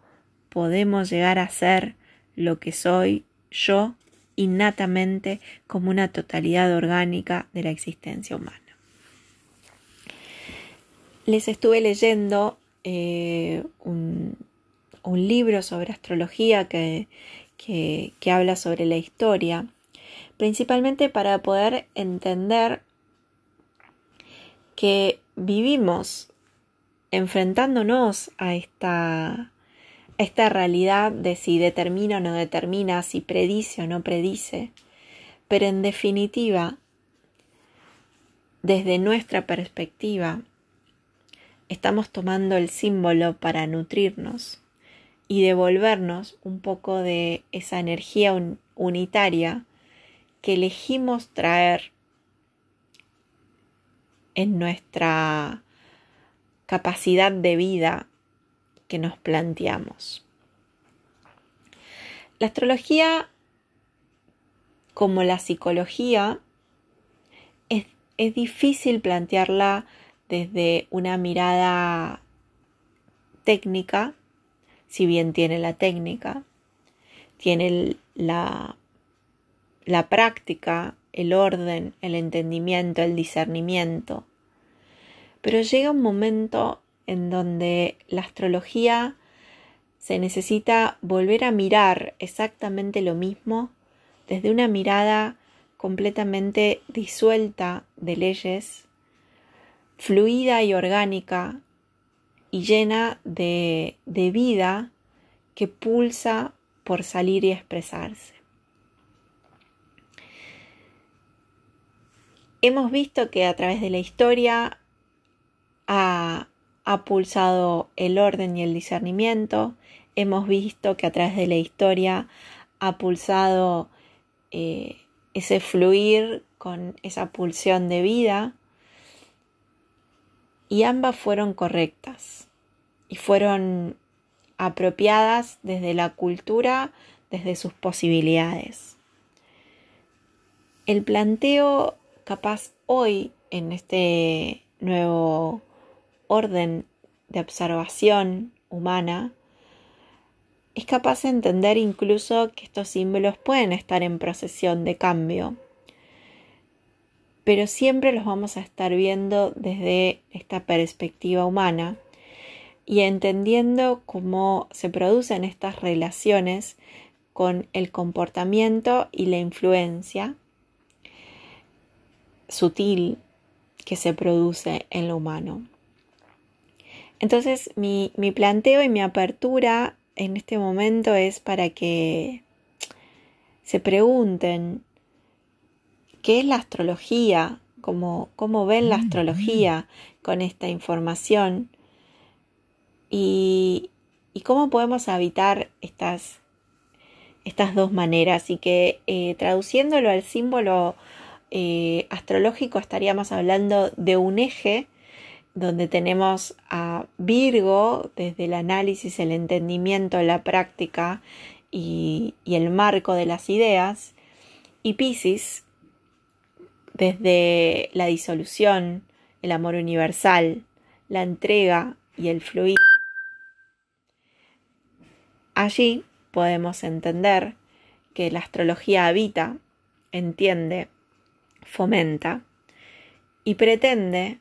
podemos llegar a ser lo que soy yo innatamente como una totalidad orgánica de la existencia humana? Les estuve leyendo eh, un, libro sobre astrología que, que, que habla sobre la historia, principalmente para poder entender que vivimos enfrentándonos a esta, esta realidad de si determina o no determina, si predice o no predice, pero en definitiva, desde nuestra perspectiva, estamos tomando el símbolo para nutrirnos y devolvernos un poco de esa energía unitaria que elegimos traer en nuestra capacidad de vida que nos planteamos. La astrología, como la psicología, es, es difícil plantearla desde una mirada técnica, si bien tiene la técnica, tiene la, la práctica, el orden, el entendimiento, el discernimiento. Pero llega un momento en donde la astrología se necesita volver a mirar exactamente lo mismo desde una mirada completamente disuelta de leyes, fluida y orgánica y llena de, vida que pulsa por salir y expresarse. Hemos visto que a través de la historia ha, pulsado el orden y el discernimiento. Hemos visto que a través de la historia ha pulsado eh, ese fluir con esa pulsión de vida. Y ambas fueron correctas y fueron apropiadas desde la cultura, desde sus posibilidades. El planteo capaz hoy en este nuevo orden de observación humana, es capaz de entender incluso que estos símbolos pueden estar en procesión de cambio, pero siempre los vamos a estar viendo desde esta perspectiva humana y entendiendo cómo se producen estas relaciones con el comportamiento y la influencia sutil que se produce en lo humano. Entonces mi, planteo y mi apertura en este momento es para que se pregunten qué es la astrología, cómo, cómo ven la mm, astrología mm. con esta información y, cómo podemos habitar estas, estas dos maneras. Y que eh, traduciéndolo al símbolo eh, astrológico estaríamos hablando de un eje donde tenemos a Virgo desde el análisis, el entendimiento, la práctica y, el marco de las ideas, y Pisces desde la disolución, el amor universal, la entrega y el fluir. Allí podemos entender que la astrología habita, entiende fomenta y pretende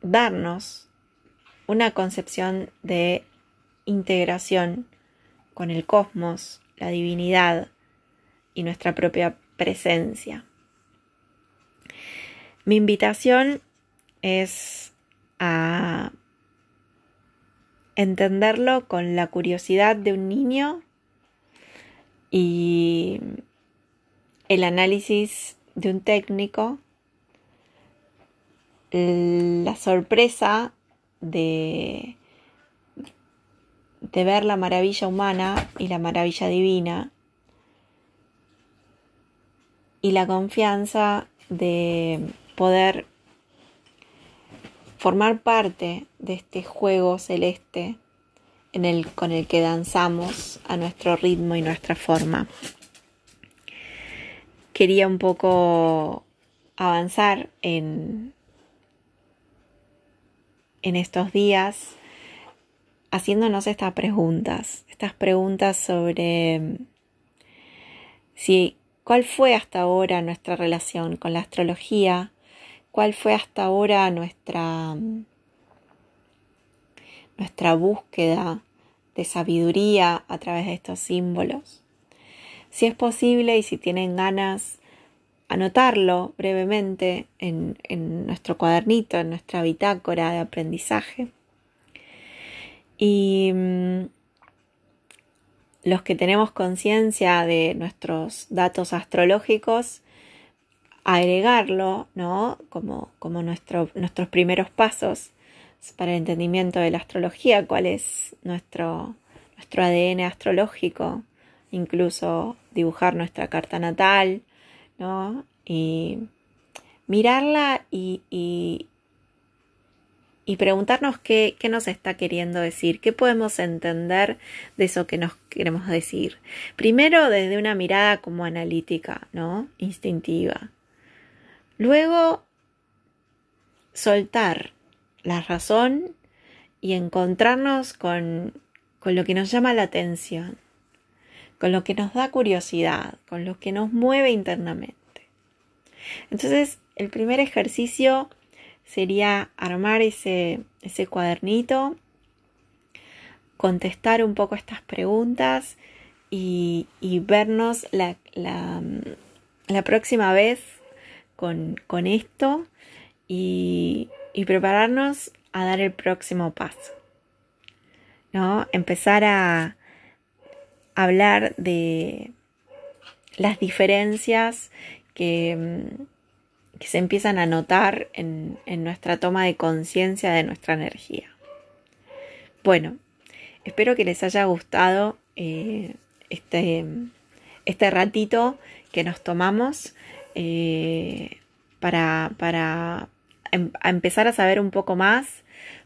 darnos una concepción de integración con el cosmos, la divinidad y nuestra propia presencia. Mi invitación es a entenderlo con la curiosidad de un niño y el análisis de un técnico, la sorpresa de, de ver la maravilla humana y la maravilla divina y la confianza de poder formar parte de este juego celeste en el, con el que danzamos a nuestro ritmo y nuestra forma. Quería un poco avanzar en, en estos días haciéndonos estas preguntas, estas preguntas sobre si cuál fue hasta ahora nuestra relación con la astrología, cuál fue hasta ahora nuestra nuestra búsqueda de sabiduría a través de estos símbolos. Si es posible y si tienen ganas, anotarlo brevemente en, nuestro cuadernito, en nuestra bitácora de aprendizaje. Y mm, los que tenemos conciencia de nuestros datos astrológicos, agregarlo, ¿no? Como, como nuestros primeros pasos para el entendimiento de la astrología, cuál es nuestro, nuestro ADN astrológico, incluso dibujar nuestra carta natal, ¿no? Y mirarla y, y, preguntarnos qué, qué, nos está queriendo decir, qué podemos entender de eso que nos queremos decir. Primero desde una mirada como analítica, ¿no? Instintiva. Luego, soltar la razón y encontrarnos con, con lo que nos llama la atención, con lo que nos da curiosidad, con lo que nos mueve internamente. Entonces, el primer ejercicio sería armar ese, ese cuadernito, contestar un poco estas preguntas y, vernos la, la, próxima vez con, con esto y, prepararnos a dar el próximo paso. ¿No? Empezar a hablar de las diferencias que, mm, se empiezan a notar en, nuestra toma de conciencia de nuestra energía. Bueno, espero que les haya gustado eh, este, este ratito que nos tomamos eh, para, para Em, a empezar a saber un poco más,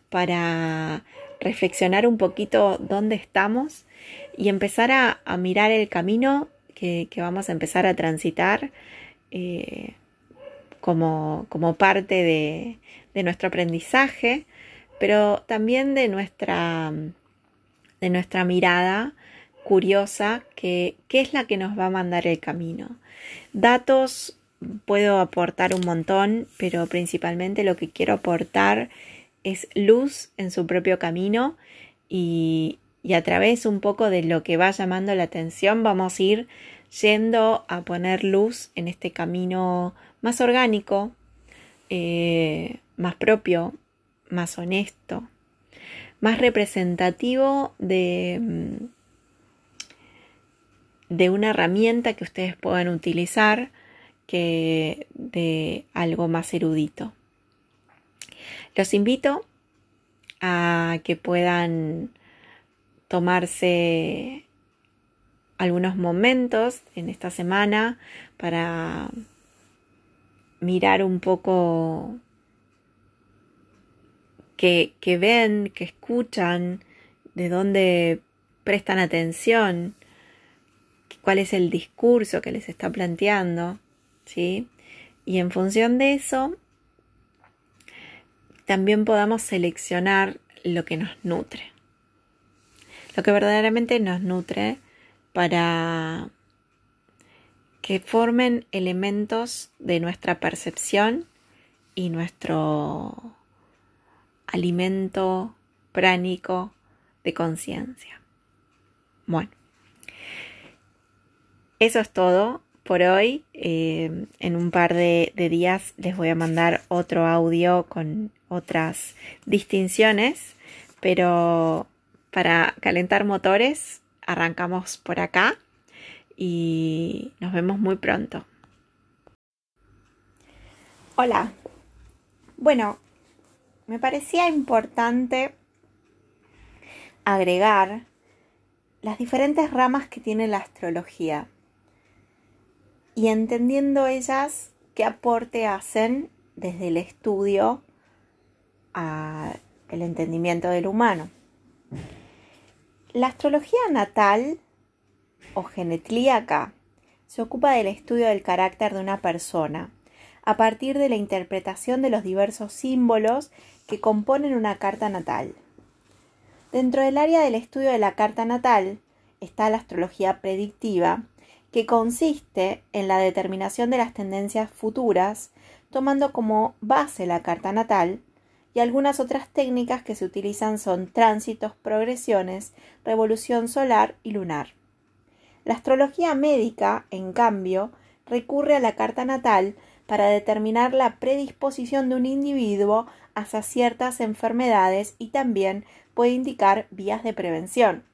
para reflexionar un poquito dónde estamos y empezar a, mirar el camino que, vamos a empezar a transitar eh, como, parte de, nuestro aprendizaje, pero también de nuestra, de nuestra mirada curiosa, que, qué es la que nos va a mandar el camino. Datos puedo aportar un montón, pero principalmente lo que quiero aportar es luz en su propio camino y, a través un poco de lo que va llamando la atención vamos a ir yendo a poner luz en este camino más orgánico, eh, más propio, más honesto, más representativo de, mm, de una herramienta que ustedes puedan utilizar que de algo más erudito. Los invito a que puedan tomarse algunos momentos en esta semana para mirar un poco que, que, ven, que escuchan, de dónde prestan atención, cuál es el discurso que les está planteando ¿sí? Y en función de eso, también podamos seleccionar lo que nos nutre. Lo que verdaderamente nos nutre para que formen elementos de nuestra percepción y nuestro alimento pránico de conciencia. Bueno, eso es todo por hoy. Eh, en un par de, días les voy a mandar otro audio con otras distinciones, pero para calentar motores arrancamos por acá y nos vemos muy pronto. Hola, Bueno, me parecía importante agregar las diferentes ramas que tiene la astrología y entendiendo ellas qué aporte hacen desde el estudio al entendimiento del humano. La astrología natal o genetlíaca se ocupa del estudio del carácter de una persona a partir de la interpretación de los diversos símbolos que componen una carta natal. Dentro del área del estudio de la carta natal está la astrología predictiva, que consiste en la determinación de las tendencias futuras, tomando como base la carta natal, y algunas otras técnicas que se utilizan son tránsitos, progresiones, revolución solar y lunar. La astrología médica, en cambio, recurre a la carta natal para determinar la predisposición de un individuo hacia ciertas enfermedades y también puede indicar vías de prevención.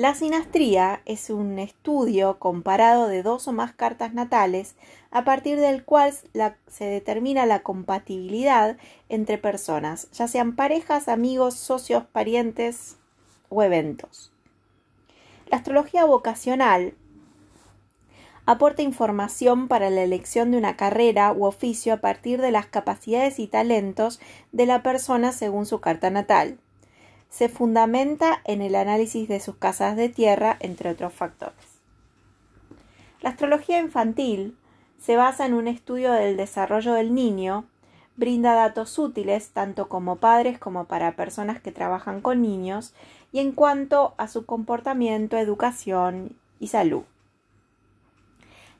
La sinastría es un estudio comparado de dos o más cartas natales a partir del cual se determina la compatibilidad entre personas, ya sean parejas, amigos, socios, parientes o eventos. La astrología vocacional aporta información para la elección de una carrera u oficio a partir de las capacidades y talentos de la persona según su carta natal se fundamenta en el análisis de sus casas de tierra, entre otros factores. La astrología infantil se basa en un estudio del desarrollo del niño, brinda datos útiles tanto como padres como para personas que trabajan con niños y en cuanto a su comportamiento, educación y salud.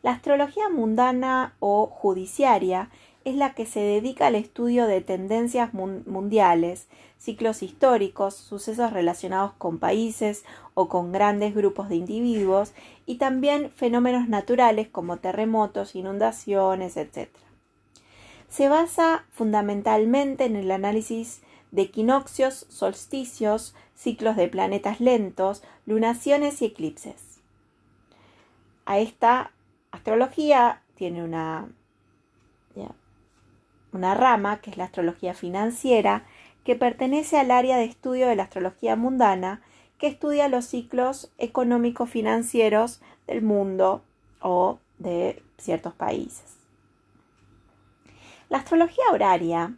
La astrología mundana o judiciaria es la que se dedica al estudio de tendencias mundiales, ciclos históricos, sucesos relacionados con países o con grandes grupos de individuos y también fenómenos naturales como terremotos, inundaciones, etc. Se basa fundamentalmente en el análisis de equinoccios, solsticios, ciclos de planetas lentos, lunaciones y eclipses. A esta astrología tiene una una rama que es la astrología financiera, que pertenece al área de estudio de la astrología mundana, que estudia los ciclos económicos financieros del mundo o de ciertos países. La astrología horaria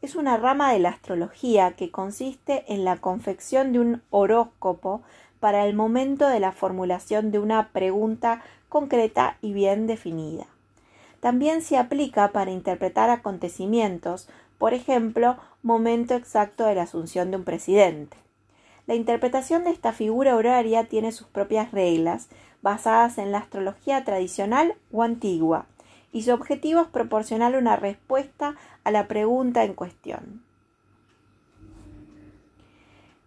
es una rama de la astrología que consiste en la confección de un horóscopo para el momento de la formulación de una pregunta concreta y bien definida también se aplica para interpretar acontecimientos, por ejemplo, momento exacto de la asunción de un presidente. La interpretación de esta figura horaria tiene sus propias reglas, basadas en la astrología tradicional o antigua, y su objetivo es proporcionar una respuesta a la pregunta en cuestión.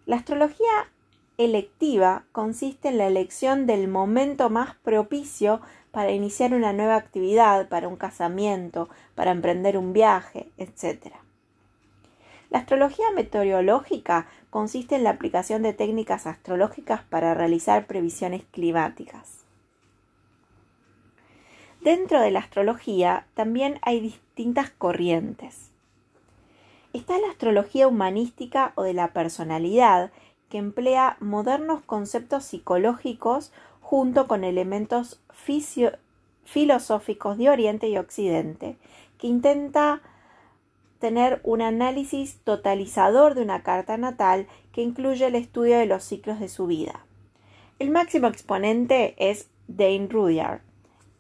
La astrología electiva consiste en la elección del momento más propicio para iniciar una nueva actividad, para un casamiento, para emprender un viaje, etc. La astrología meteorológica consiste en la aplicación de técnicas astrológicas para realizar previsiones climáticas. Dentro de la astrología también hay distintas corrientes. Está la astrología humanística o de la personalidad, que emplea modernos conceptos psicológicos junto con elementos filosóficos de Oriente y Occidente, que intenta tener un análisis totalizador de una carta natal que incluye el estudio de los ciclos de su vida. El máximo exponente es Dane Rudyard,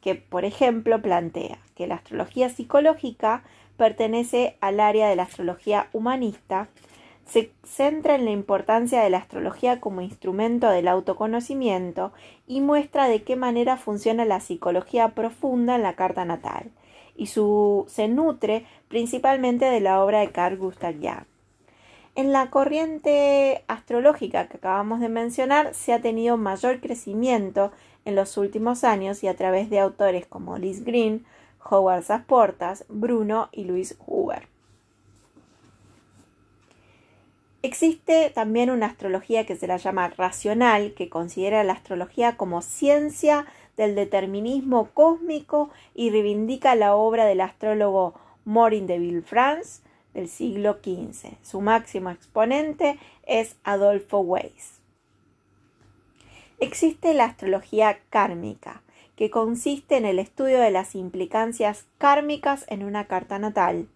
que por ejemplo plantea que la astrología psicológica pertenece al área de la astrología humanista se centra en la importancia de la astrología como instrumento del autoconocimiento y muestra de qué manera funciona la psicología profunda en la carta natal, y su, se nutre principalmente de la obra de Carl Gustav Jung. En la corriente astrológica que acabamos de mencionar se ha tenido mayor crecimiento en los últimos años y a través de autores como Liz Green, Howard Sasportas, Bruno y Luis Huber. Existe también una astrología que se la llama racional, que considera la astrología como ciencia del determinismo cósmico y reivindica la obra del astrólogo Morin de Villefranche del siglo XV. Su máximo exponente es Adolfo Weiss. Existe la astrología kármica, que consiste en el estudio de las implicancias kármicas en una carta natal.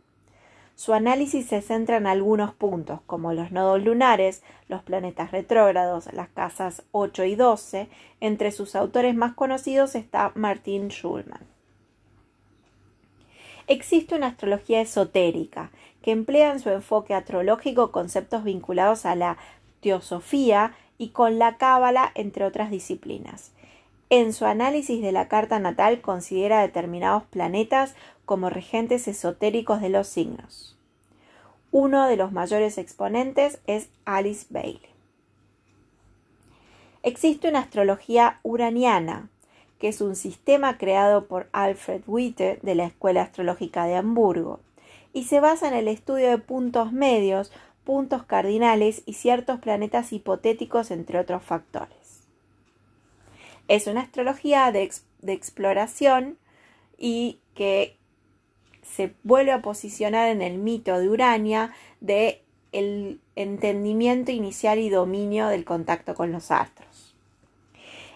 Su análisis se centra en algunos puntos, como los nodos lunares, los planetas retrógrados, las casas 8 y 12. Entre sus autores más conocidos está Martin Schulman. Existe una astrología esotérica, que emplea en su enfoque astrológico conceptos vinculados a la teosofía y con la cábala, entre otras disciplinas. En su análisis de la carta natal considera determinados planetas como regentes esotéricos de los signos. Uno de los mayores exponentes es Alice Bailey. Existe una astrología uraniana, que es un sistema creado por Alfred Witte de la Escuela Astrológica de Hamburgo, y se basa en el estudio de puntos medios, puntos cardinales y ciertos planetas hipotéticos, entre otros factores. Es una astrología de, exploración y que se vuelve a posicionar en el mito de Urania de el entendimiento inicial y dominio del contacto con los astros.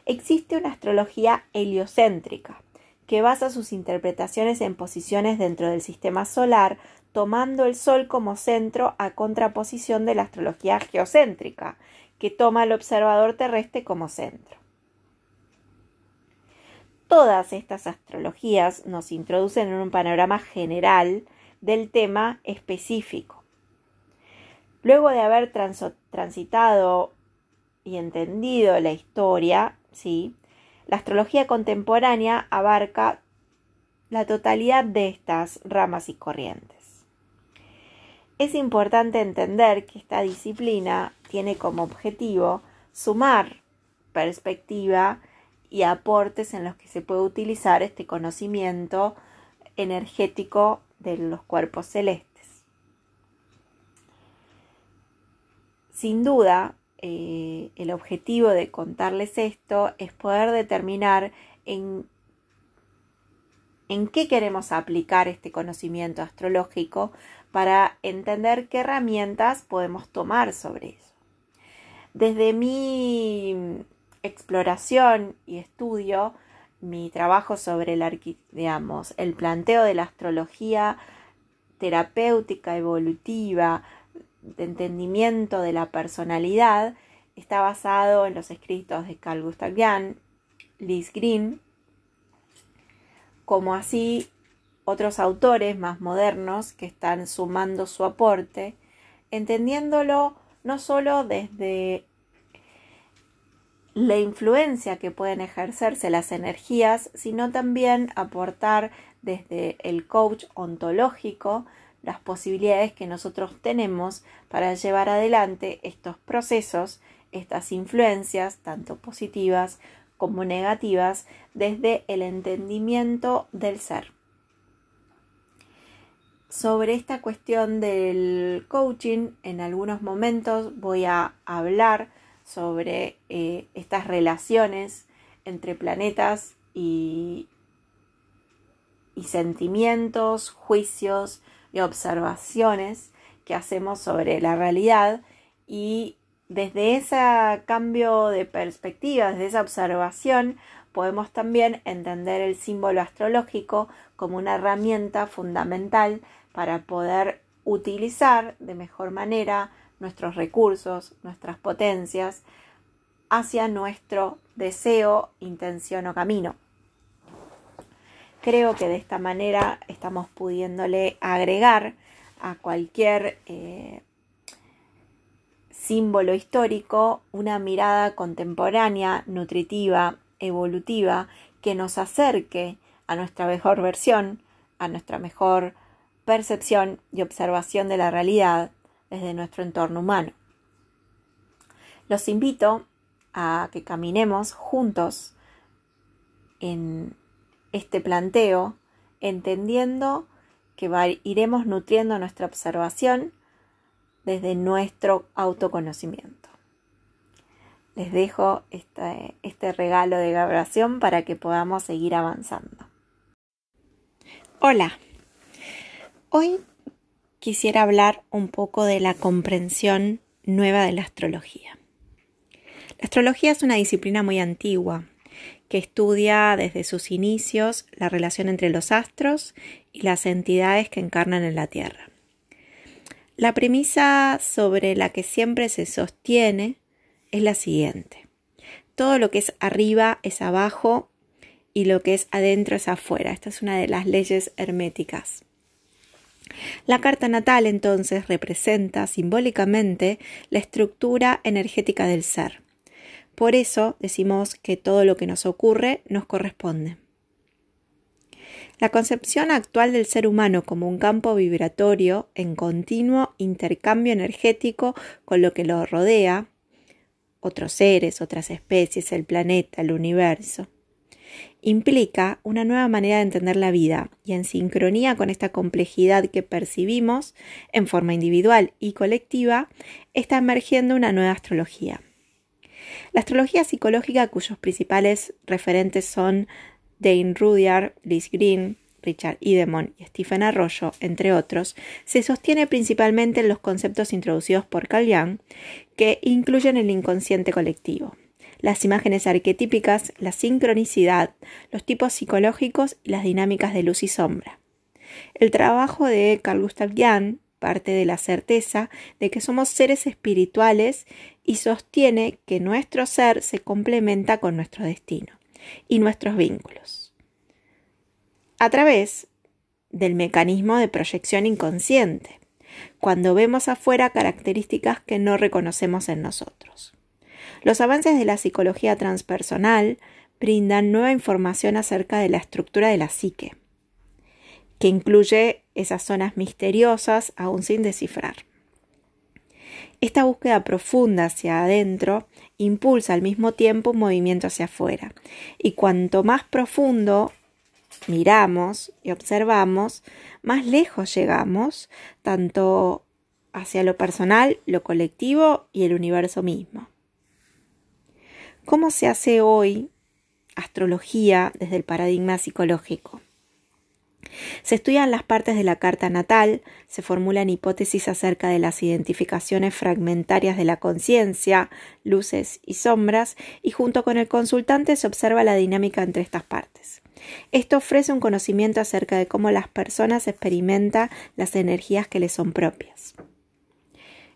Existe una astrología heliocéntrica que basa sus interpretaciones en posiciones dentro del sistema solar, tomando el Sol como centro a contraposición de la astrología geocéntrica, que toma al observador terrestre como centro. Todas estas astrologías nos introducen en un panorama general del tema específico. Luego de haber transitado y entendido la historia, ¿sí? la astrología contemporánea abarca la totalidad de estas ramas y corrientes. Es importante entender que esta disciplina tiene como objetivo sumar perspectiva y aportes en los que se puede utilizar este conocimiento energético de los cuerpos celestes. Sin duda, eh, el objetivo de contarles esto es poder determinar en, en qué queremos aplicar este conocimiento astrológico para entender qué herramientas podemos tomar sobre eso. Desde mi exploración y estudio mi trabajo sobre el, digamos, el planteo de la astrología terapéutica evolutiva, de entendimiento de la personalidad, está basado en los escritos de Carl Gustav Jung, Liz Green, como así otros autores más modernos que están sumando su aporte, entendiéndolo no solo desde la influencia que pueden ejercerse las energías, sino también aportar desde el coach ontológico las posibilidades que nosotros tenemos para llevar adelante estos procesos, estas influencias, tanto positivas como negativas, desde el entendimiento del ser. Sobre esta cuestión del coaching, en algunos momentos voy a hablar sobre eh, estas relaciones entre planetas y, y sentimientos, juicios y observaciones que hacemos sobre la realidad. Y desde ese cambio de perspectiva, desde esa observación, podemos también entender el símbolo astrológico como una herramienta fundamental para poder utilizar de mejor manera nuestros recursos, nuestras potencias, hacia nuestro deseo, intención o camino. Creo que de esta manera estamos pudiéndole agregar a cualquier eh, símbolo histórico una mirada contemporánea, nutritiva, evolutiva, que nos acerque a nuestra mejor versión, a nuestra mejor percepción y observación de la realidad desde nuestro entorno humano. Los invito a que caminemos juntos en este planteo, entendiendo que iremos nutriendo nuestra observación desde nuestro autoconocimiento. Les dejo este, este regalo de vibración para que podamos seguir avanzando. Hola, Hoy quisiera hablar un poco de la comprensión nueva de la astrología. La astrología es una disciplina muy antigua que estudia desde sus inicios la relación entre los astros y las entidades que encarnan en la Tierra. La premisa sobre la que siempre se sostiene es la siguiente. Todo lo que es arriba es abajo y lo que es adentro es afuera. Esta es una de las leyes herméticas. La carta natal entonces representa simbólicamente la estructura energética del ser. Por eso decimos que todo lo que nos ocurre nos corresponde. La concepción actual del ser humano como un campo vibratorio en continuo intercambio energético con lo que lo rodea, otros seres, otras especies, el planeta, el universo, implica una nueva manera de entender la vida y en sincronía con esta complejidad que percibimos en forma individual y colectiva, está emergiendo una nueva astrología. La astrología psicológica cuyos principales referentes son Dane Rudyard, Liz Green, Richard Idemon y Stephen Arroyo, entre otros, se sostiene principalmente en los conceptos introducidos por Carl Jung, que incluyen el inconsciente colectivo las imágenes arquetípicas, la sincronicidad, los tipos psicológicos y las dinámicas de luz y sombra. El trabajo de Carl Gustav Jung parte de la certeza de que somos seres espirituales y sostiene que nuestro ser se complementa con nuestro destino y nuestros vínculos. A través del mecanismo de proyección inconsciente, cuando vemos afuera características que no reconocemos en nosotros. Los avances de la psicología transpersonal brindan nueva información acerca de la estructura de la psique, que incluye esas zonas misteriosas aún sin descifrar. Esta búsqueda profunda hacia adentro impulsa al mismo tiempo un movimiento hacia afuera, y cuanto más profundo miramos y observamos, más lejos llegamos, tanto hacia lo personal, lo colectivo y el universo mismo. ¿Cómo se hace hoy astrología desde el paradigma psicológico? Se estudian las partes de la carta natal, se formulan hipótesis acerca de las identificaciones fragmentarias de la conciencia, luces y sombras, y junto con el consultante se observa la dinámica entre estas partes. Esto ofrece un conocimiento acerca de cómo las personas experimentan las energías que les son propias.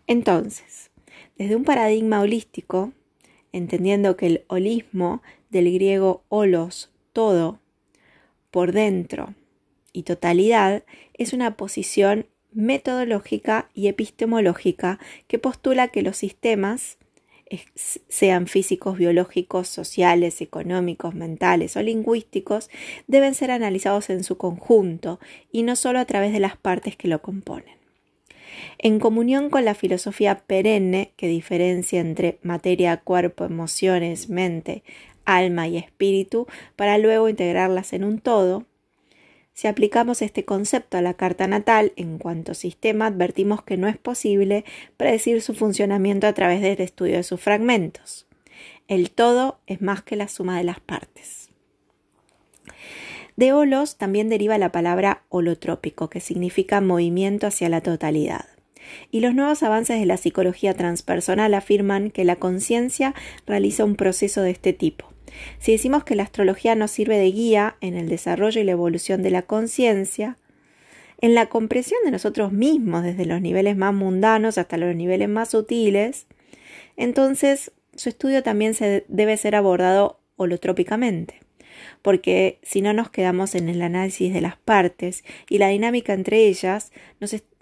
Entonces, desde un paradigma holístico, entendiendo que el holismo del griego holos, todo, por dentro y totalidad, es una posición metodológica y epistemológica que postula que los sistemas, sean físicos, biológicos, sociales, económicos, mentales o lingüísticos, deben ser analizados en su conjunto y no solo a través de las partes que lo componen en comunión con la filosofía perenne que diferencia entre materia, cuerpo, emociones, mente, alma y espíritu para luego integrarlas en un todo, si aplicamos este concepto a la carta natal en cuanto sistema, advertimos que no es posible predecir su funcionamiento a través del estudio de sus fragmentos. El todo es más que la suma de las partes. De holos también deriva la palabra holotrópico, que significa movimiento hacia la totalidad y los nuevos avances de la psicología transpersonal afirman que la conciencia realiza un proceso de este tipo. Si decimos que la astrología nos sirve de guía en el desarrollo y la evolución de la conciencia, en la comprensión de nosotros mismos desde los niveles más mundanos hasta los niveles más sutiles, entonces su estudio también se debe ser abordado holotrópicamente porque si no nos quedamos en el análisis de las partes y la dinámica entre ellas,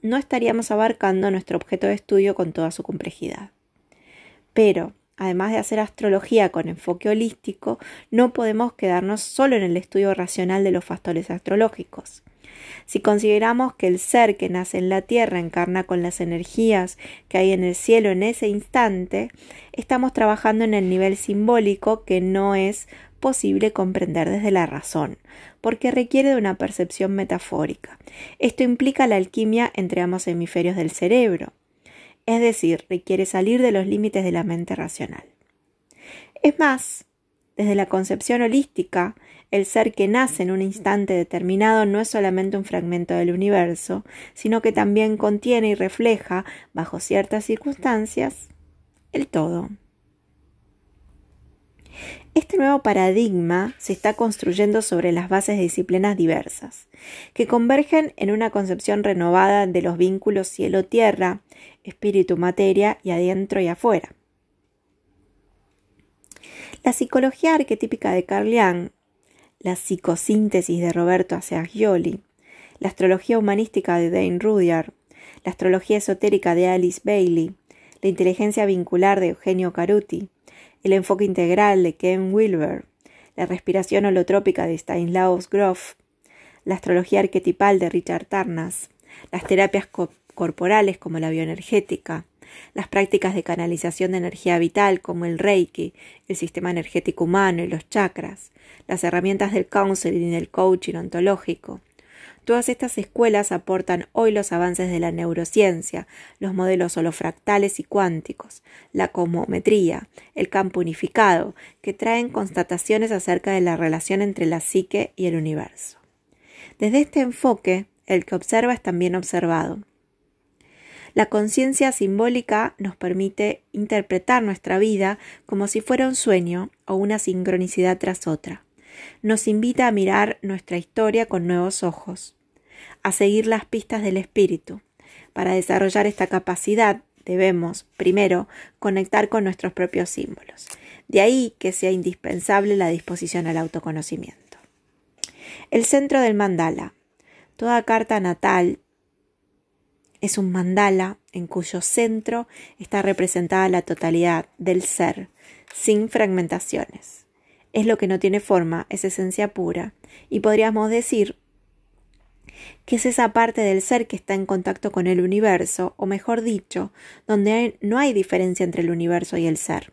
no estaríamos abarcando nuestro objeto de estudio con toda su complejidad. Pero, además de hacer astrología con enfoque holístico, no podemos quedarnos solo en el estudio racional de los factores astrológicos. Si consideramos que el ser que nace en la Tierra encarna con las energías que hay en el cielo en ese instante, estamos trabajando en el nivel simbólico que no es posible comprender desde la razón, porque requiere de una percepción metafórica. Esto implica la alquimia entre ambos hemisferios del cerebro, es decir, requiere salir de los límites de la mente racional. Es más, Desde la concepción holística, el ser que nace en un instante determinado no es solamente un fragmento del universo, sino que también contiene y refleja, bajo ciertas circunstancias, el todo. Este nuevo paradigma se está construyendo sobre las bases de disciplinas diversas, que convergen en una concepción renovada de los vínculos cielo-tierra, espíritu-materia y adentro y afuera. La psicología arquetípica de Carl Jung, la psicosíntesis de Roberto Assagioli, la astrología humanística de Dane Rudyard, la astrología esotérica de Alice Bailey, la inteligencia vincular de Eugenio Caruti, el enfoque integral de Ken Wilber, la respiración holotrópica de Stanislaus Grof, la astrología arquetipal de Richard Tarnas, las terapias corporales como la bioenergética, las prácticas de canalización de energía vital como el Reiki, el sistema energético humano y los chakras, las herramientas del counseling y del coaching ontológico. Todas estas escuelas aportan hoy los avances de la neurociencia, los modelos holofractales y cuánticos, la comometría, el campo unificado, que traen constataciones acerca de la relación entre la psique y el universo. Desde este enfoque, el que observa es también observado. La conciencia simbólica nos permite interpretar nuestra vida como si fuera un sueño o una sincronicidad tras otra. Nos invita a mirar nuestra historia con nuevos ojos, a seguir las pistas del espíritu. Para desarrollar esta capacidad debemos, primero, conectar con nuestros propios símbolos. De ahí que sea indispensable la disposición al autoconocimiento. El centro del mandala. Toda carta natal es un mandala en cuyo centro está representada la totalidad del ser, sin fragmentaciones. Es lo que no tiene forma, es esencia pura, y podríamos decir que es esa parte del ser que está en contacto con el universo, o mejor dicho, donde no hay diferencia entre el universo y el ser.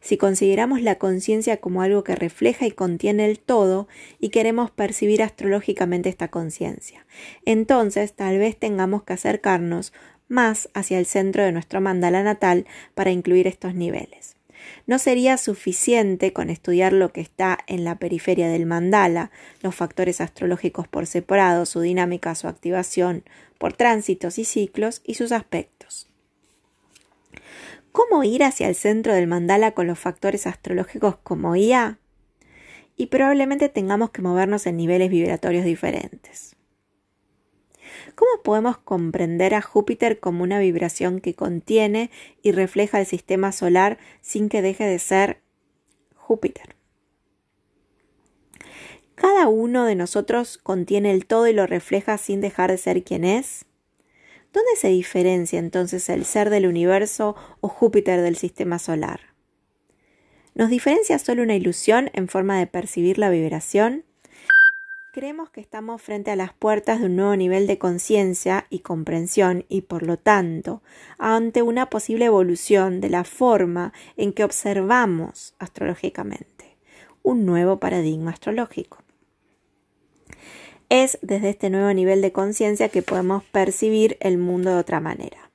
Si consideramos la conciencia como algo que refleja y contiene el todo y queremos percibir astrológicamente esta conciencia, entonces tal vez tengamos que acercarnos más hacia el centro de nuestro mandala natal para incluir estos niveles. No sería suficiente con estudiar lo que está en la periferia del mandala, los factores astrológicos por separado, su dinámica, su activación, por tránsitos y ciclos y sus aspectos cómo ir hacia el centro del mandala con los factores astrológicos como IA, y probablemente tengamos que movernos en niveles vibratorios diferentes. ¿Cómo podemos comprender a Júpiter como una vibración que contiene y refleja el sistema solar sin que deje de ser Júpiter? ¿Cada uno de nosotros contiene el todo y lo refleja sin dejar de ser quien es? ¿Dónde se diferencia entonces el ser del universo o Júpiter del sistema solar? ¿Nos diferencia solo una ilusión en forma de percibir la vibración? Creemos que estamos frente a las puertas de un nuevo nivel de conciencia y comprensión y por lo tanto ante una posible evolución de la forma en que observamos astrológicamente, un nuevo paradigma astrológico. Es desde este nuevo nivel de conciencia que podemos percibir el mundo de otra manera.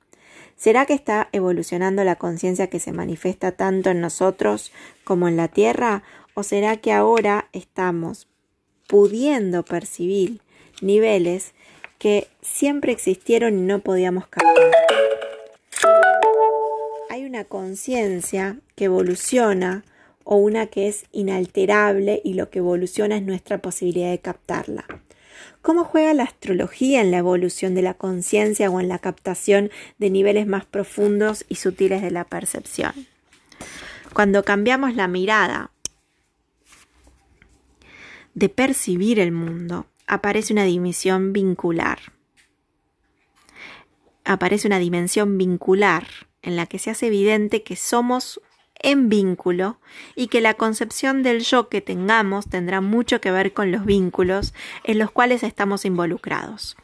¿Será que está evolucionando la conciencia que se manifiesta tanto en nosotros como en la Tierra? ¿O será que ahora estamos pudiendo percibir niveles que siempre existieron y no podíamos captar? Hay una conciencia que evoluciona o una que es inalterable y lo que evoluciona es nuestra posibilidad de captarla. ¿Cómo juega la astrología en la evolución de la conciencia o en la captación de niveles más profundos y sutiles de la percepción? Cuando cambiamos la mirada de percibir el mundo, aparece una dimensión vincular. Aparece una dimensión vincular en la que se hace evidente que somos en vínculo y que la concepción del yo que tengamos tendrá mucho que ver con los vínculos en los cuales estamos involucrados.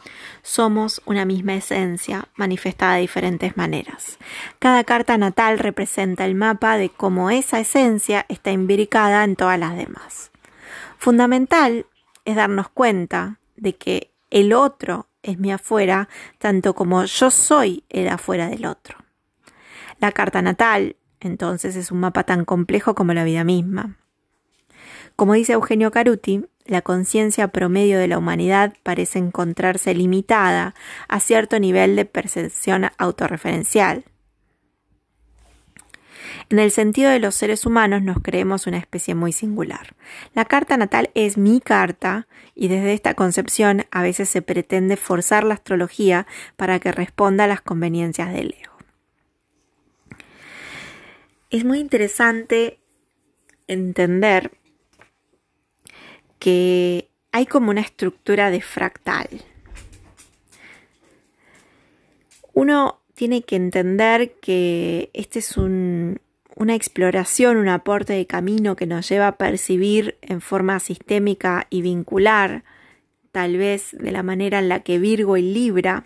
Somos una misma esencia manifestada de diferentes maneras. Cada carta natal representa el mapa de cómo esa esencia está imbricada en todas las demás. Fundamental es darnos cuenta de que el otro es mi afuera, tanto como yo soy el afuera del otro. La carta natal entonces es un mapa tan complejo como la vida misma. Como dice Eugenio Caruti, la conciencia promedio de la humanidad parece encontrarse limitada a cierto nivel de percepción autorreferencial. En el sentido de los seres humanos nos creemos una especie muy singular. La carta natal es mi carta y desde esta concepción a veces se pretende forzar la astrología para que responda a las conveniencias del ego. Es muy interesante entender que hay como una estructura de fractal. Uno tiene que entender que este es una exploración, un aporte de camino que nos lleva a percibir en forma sistémica y vincular, tal vez de la manera en la que Virgo y Libra,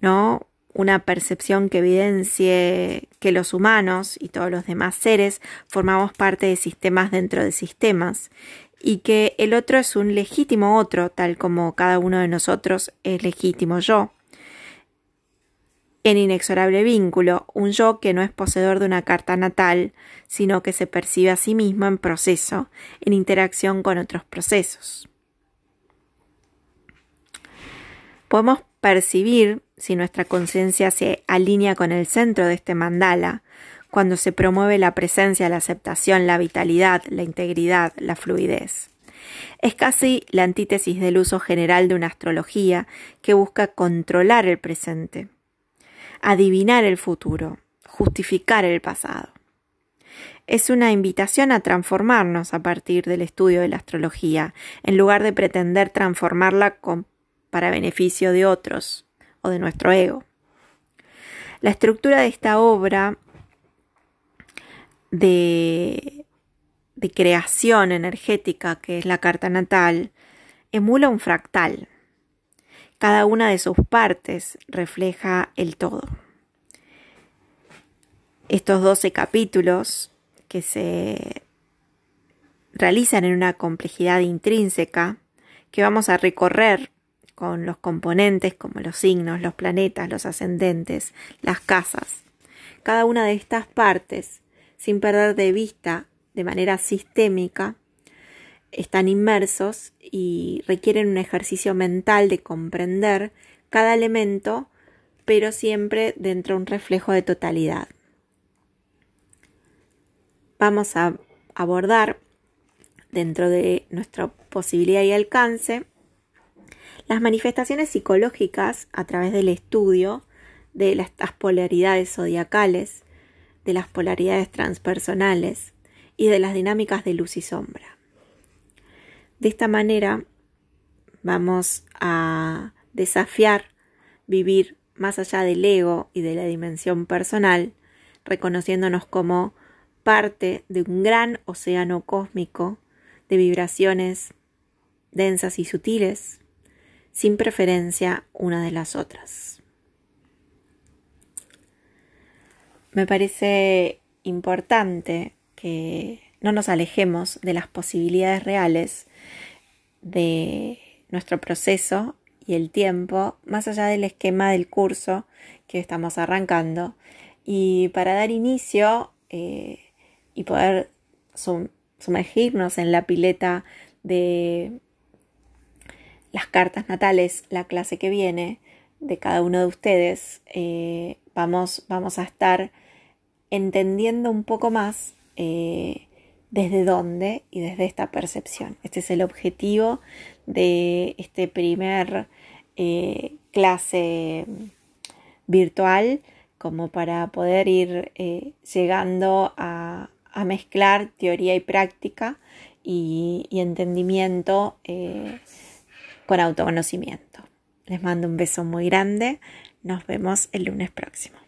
¿no? Una percepción que evidencie que los humanos y todos los demás seres formamos parte de sistemas dentro de sistemas y que el otro es un legítimo otro, tal como cada uno de nosotros es legítimo yo. En inexorable vínculo, un yo que no es poseedor de una carta natal, sino que se percibe a sí mismo en proceso, en interacción con otros procesos. Podemos percibir si nuestra conciencia se alinea con el centro de este mandala, cuando se promueve la presencia, la aceptación, la vitalidad, la integridad, la fluidez. Es casi la antítesis del uso general de una astrología que busca controlar el presente, adivinar el futuro, justificar el pasado. Es una invitación a transformarnos a partir del estudio de la astrología, en lugar de pretender transformarla para beneficio de otros o de nuestro ego. La estructura de esta obra de, creación energética que es la carta natal emula un fractal. Cada una de sus partes refleja el todo. Estos 12 capítulos que se realizan en una complejidad intrínseca que vamos a recorrer con los componentes como los signos, los planetas, los ascendentes, las casas. Cada una de estas partes sin perder de vista de manera sistémica, están inmersos y requieren un ejercicio mental de comprender cada elemento, pero siempre dentro de un reflejo de totalidad. Vamos a abordar dentro de nuestra posibilidad y alcance las manifestaciones psicológicas a través del estudio de las polaridades zodiacales de las polaridades transpersonales y de las dinámicas de luz y sombra. De esta manera vamos a desafiar vivir más allá del ego y de la dimensión personal, reconociéndonos como parte de un gran océano cósmico de vibraciones densas y sutiles, sin preferencia una de las otras. me parece importante que no nos alejemos de las posibilidades reales de nuestro proceso y el tiempo, más allá del esquema del curso que estamos arrancando. Y para dar inicio eh, y poder sumergirnos en la pileta de las cartas natales, la clase que viene de cada uno de ustedes, eh, vamos, vamos a estar entendiendo un poco más eh, desde dónde y desde esta percepción. Este es el objetivo de este primer eh, clase virtual como para poder ir eh, llegando a, mezclar teoría y práctica y entendimiento con autoconocimiento. Les mando un beso muy grande. Nos vemos el lunes próximo.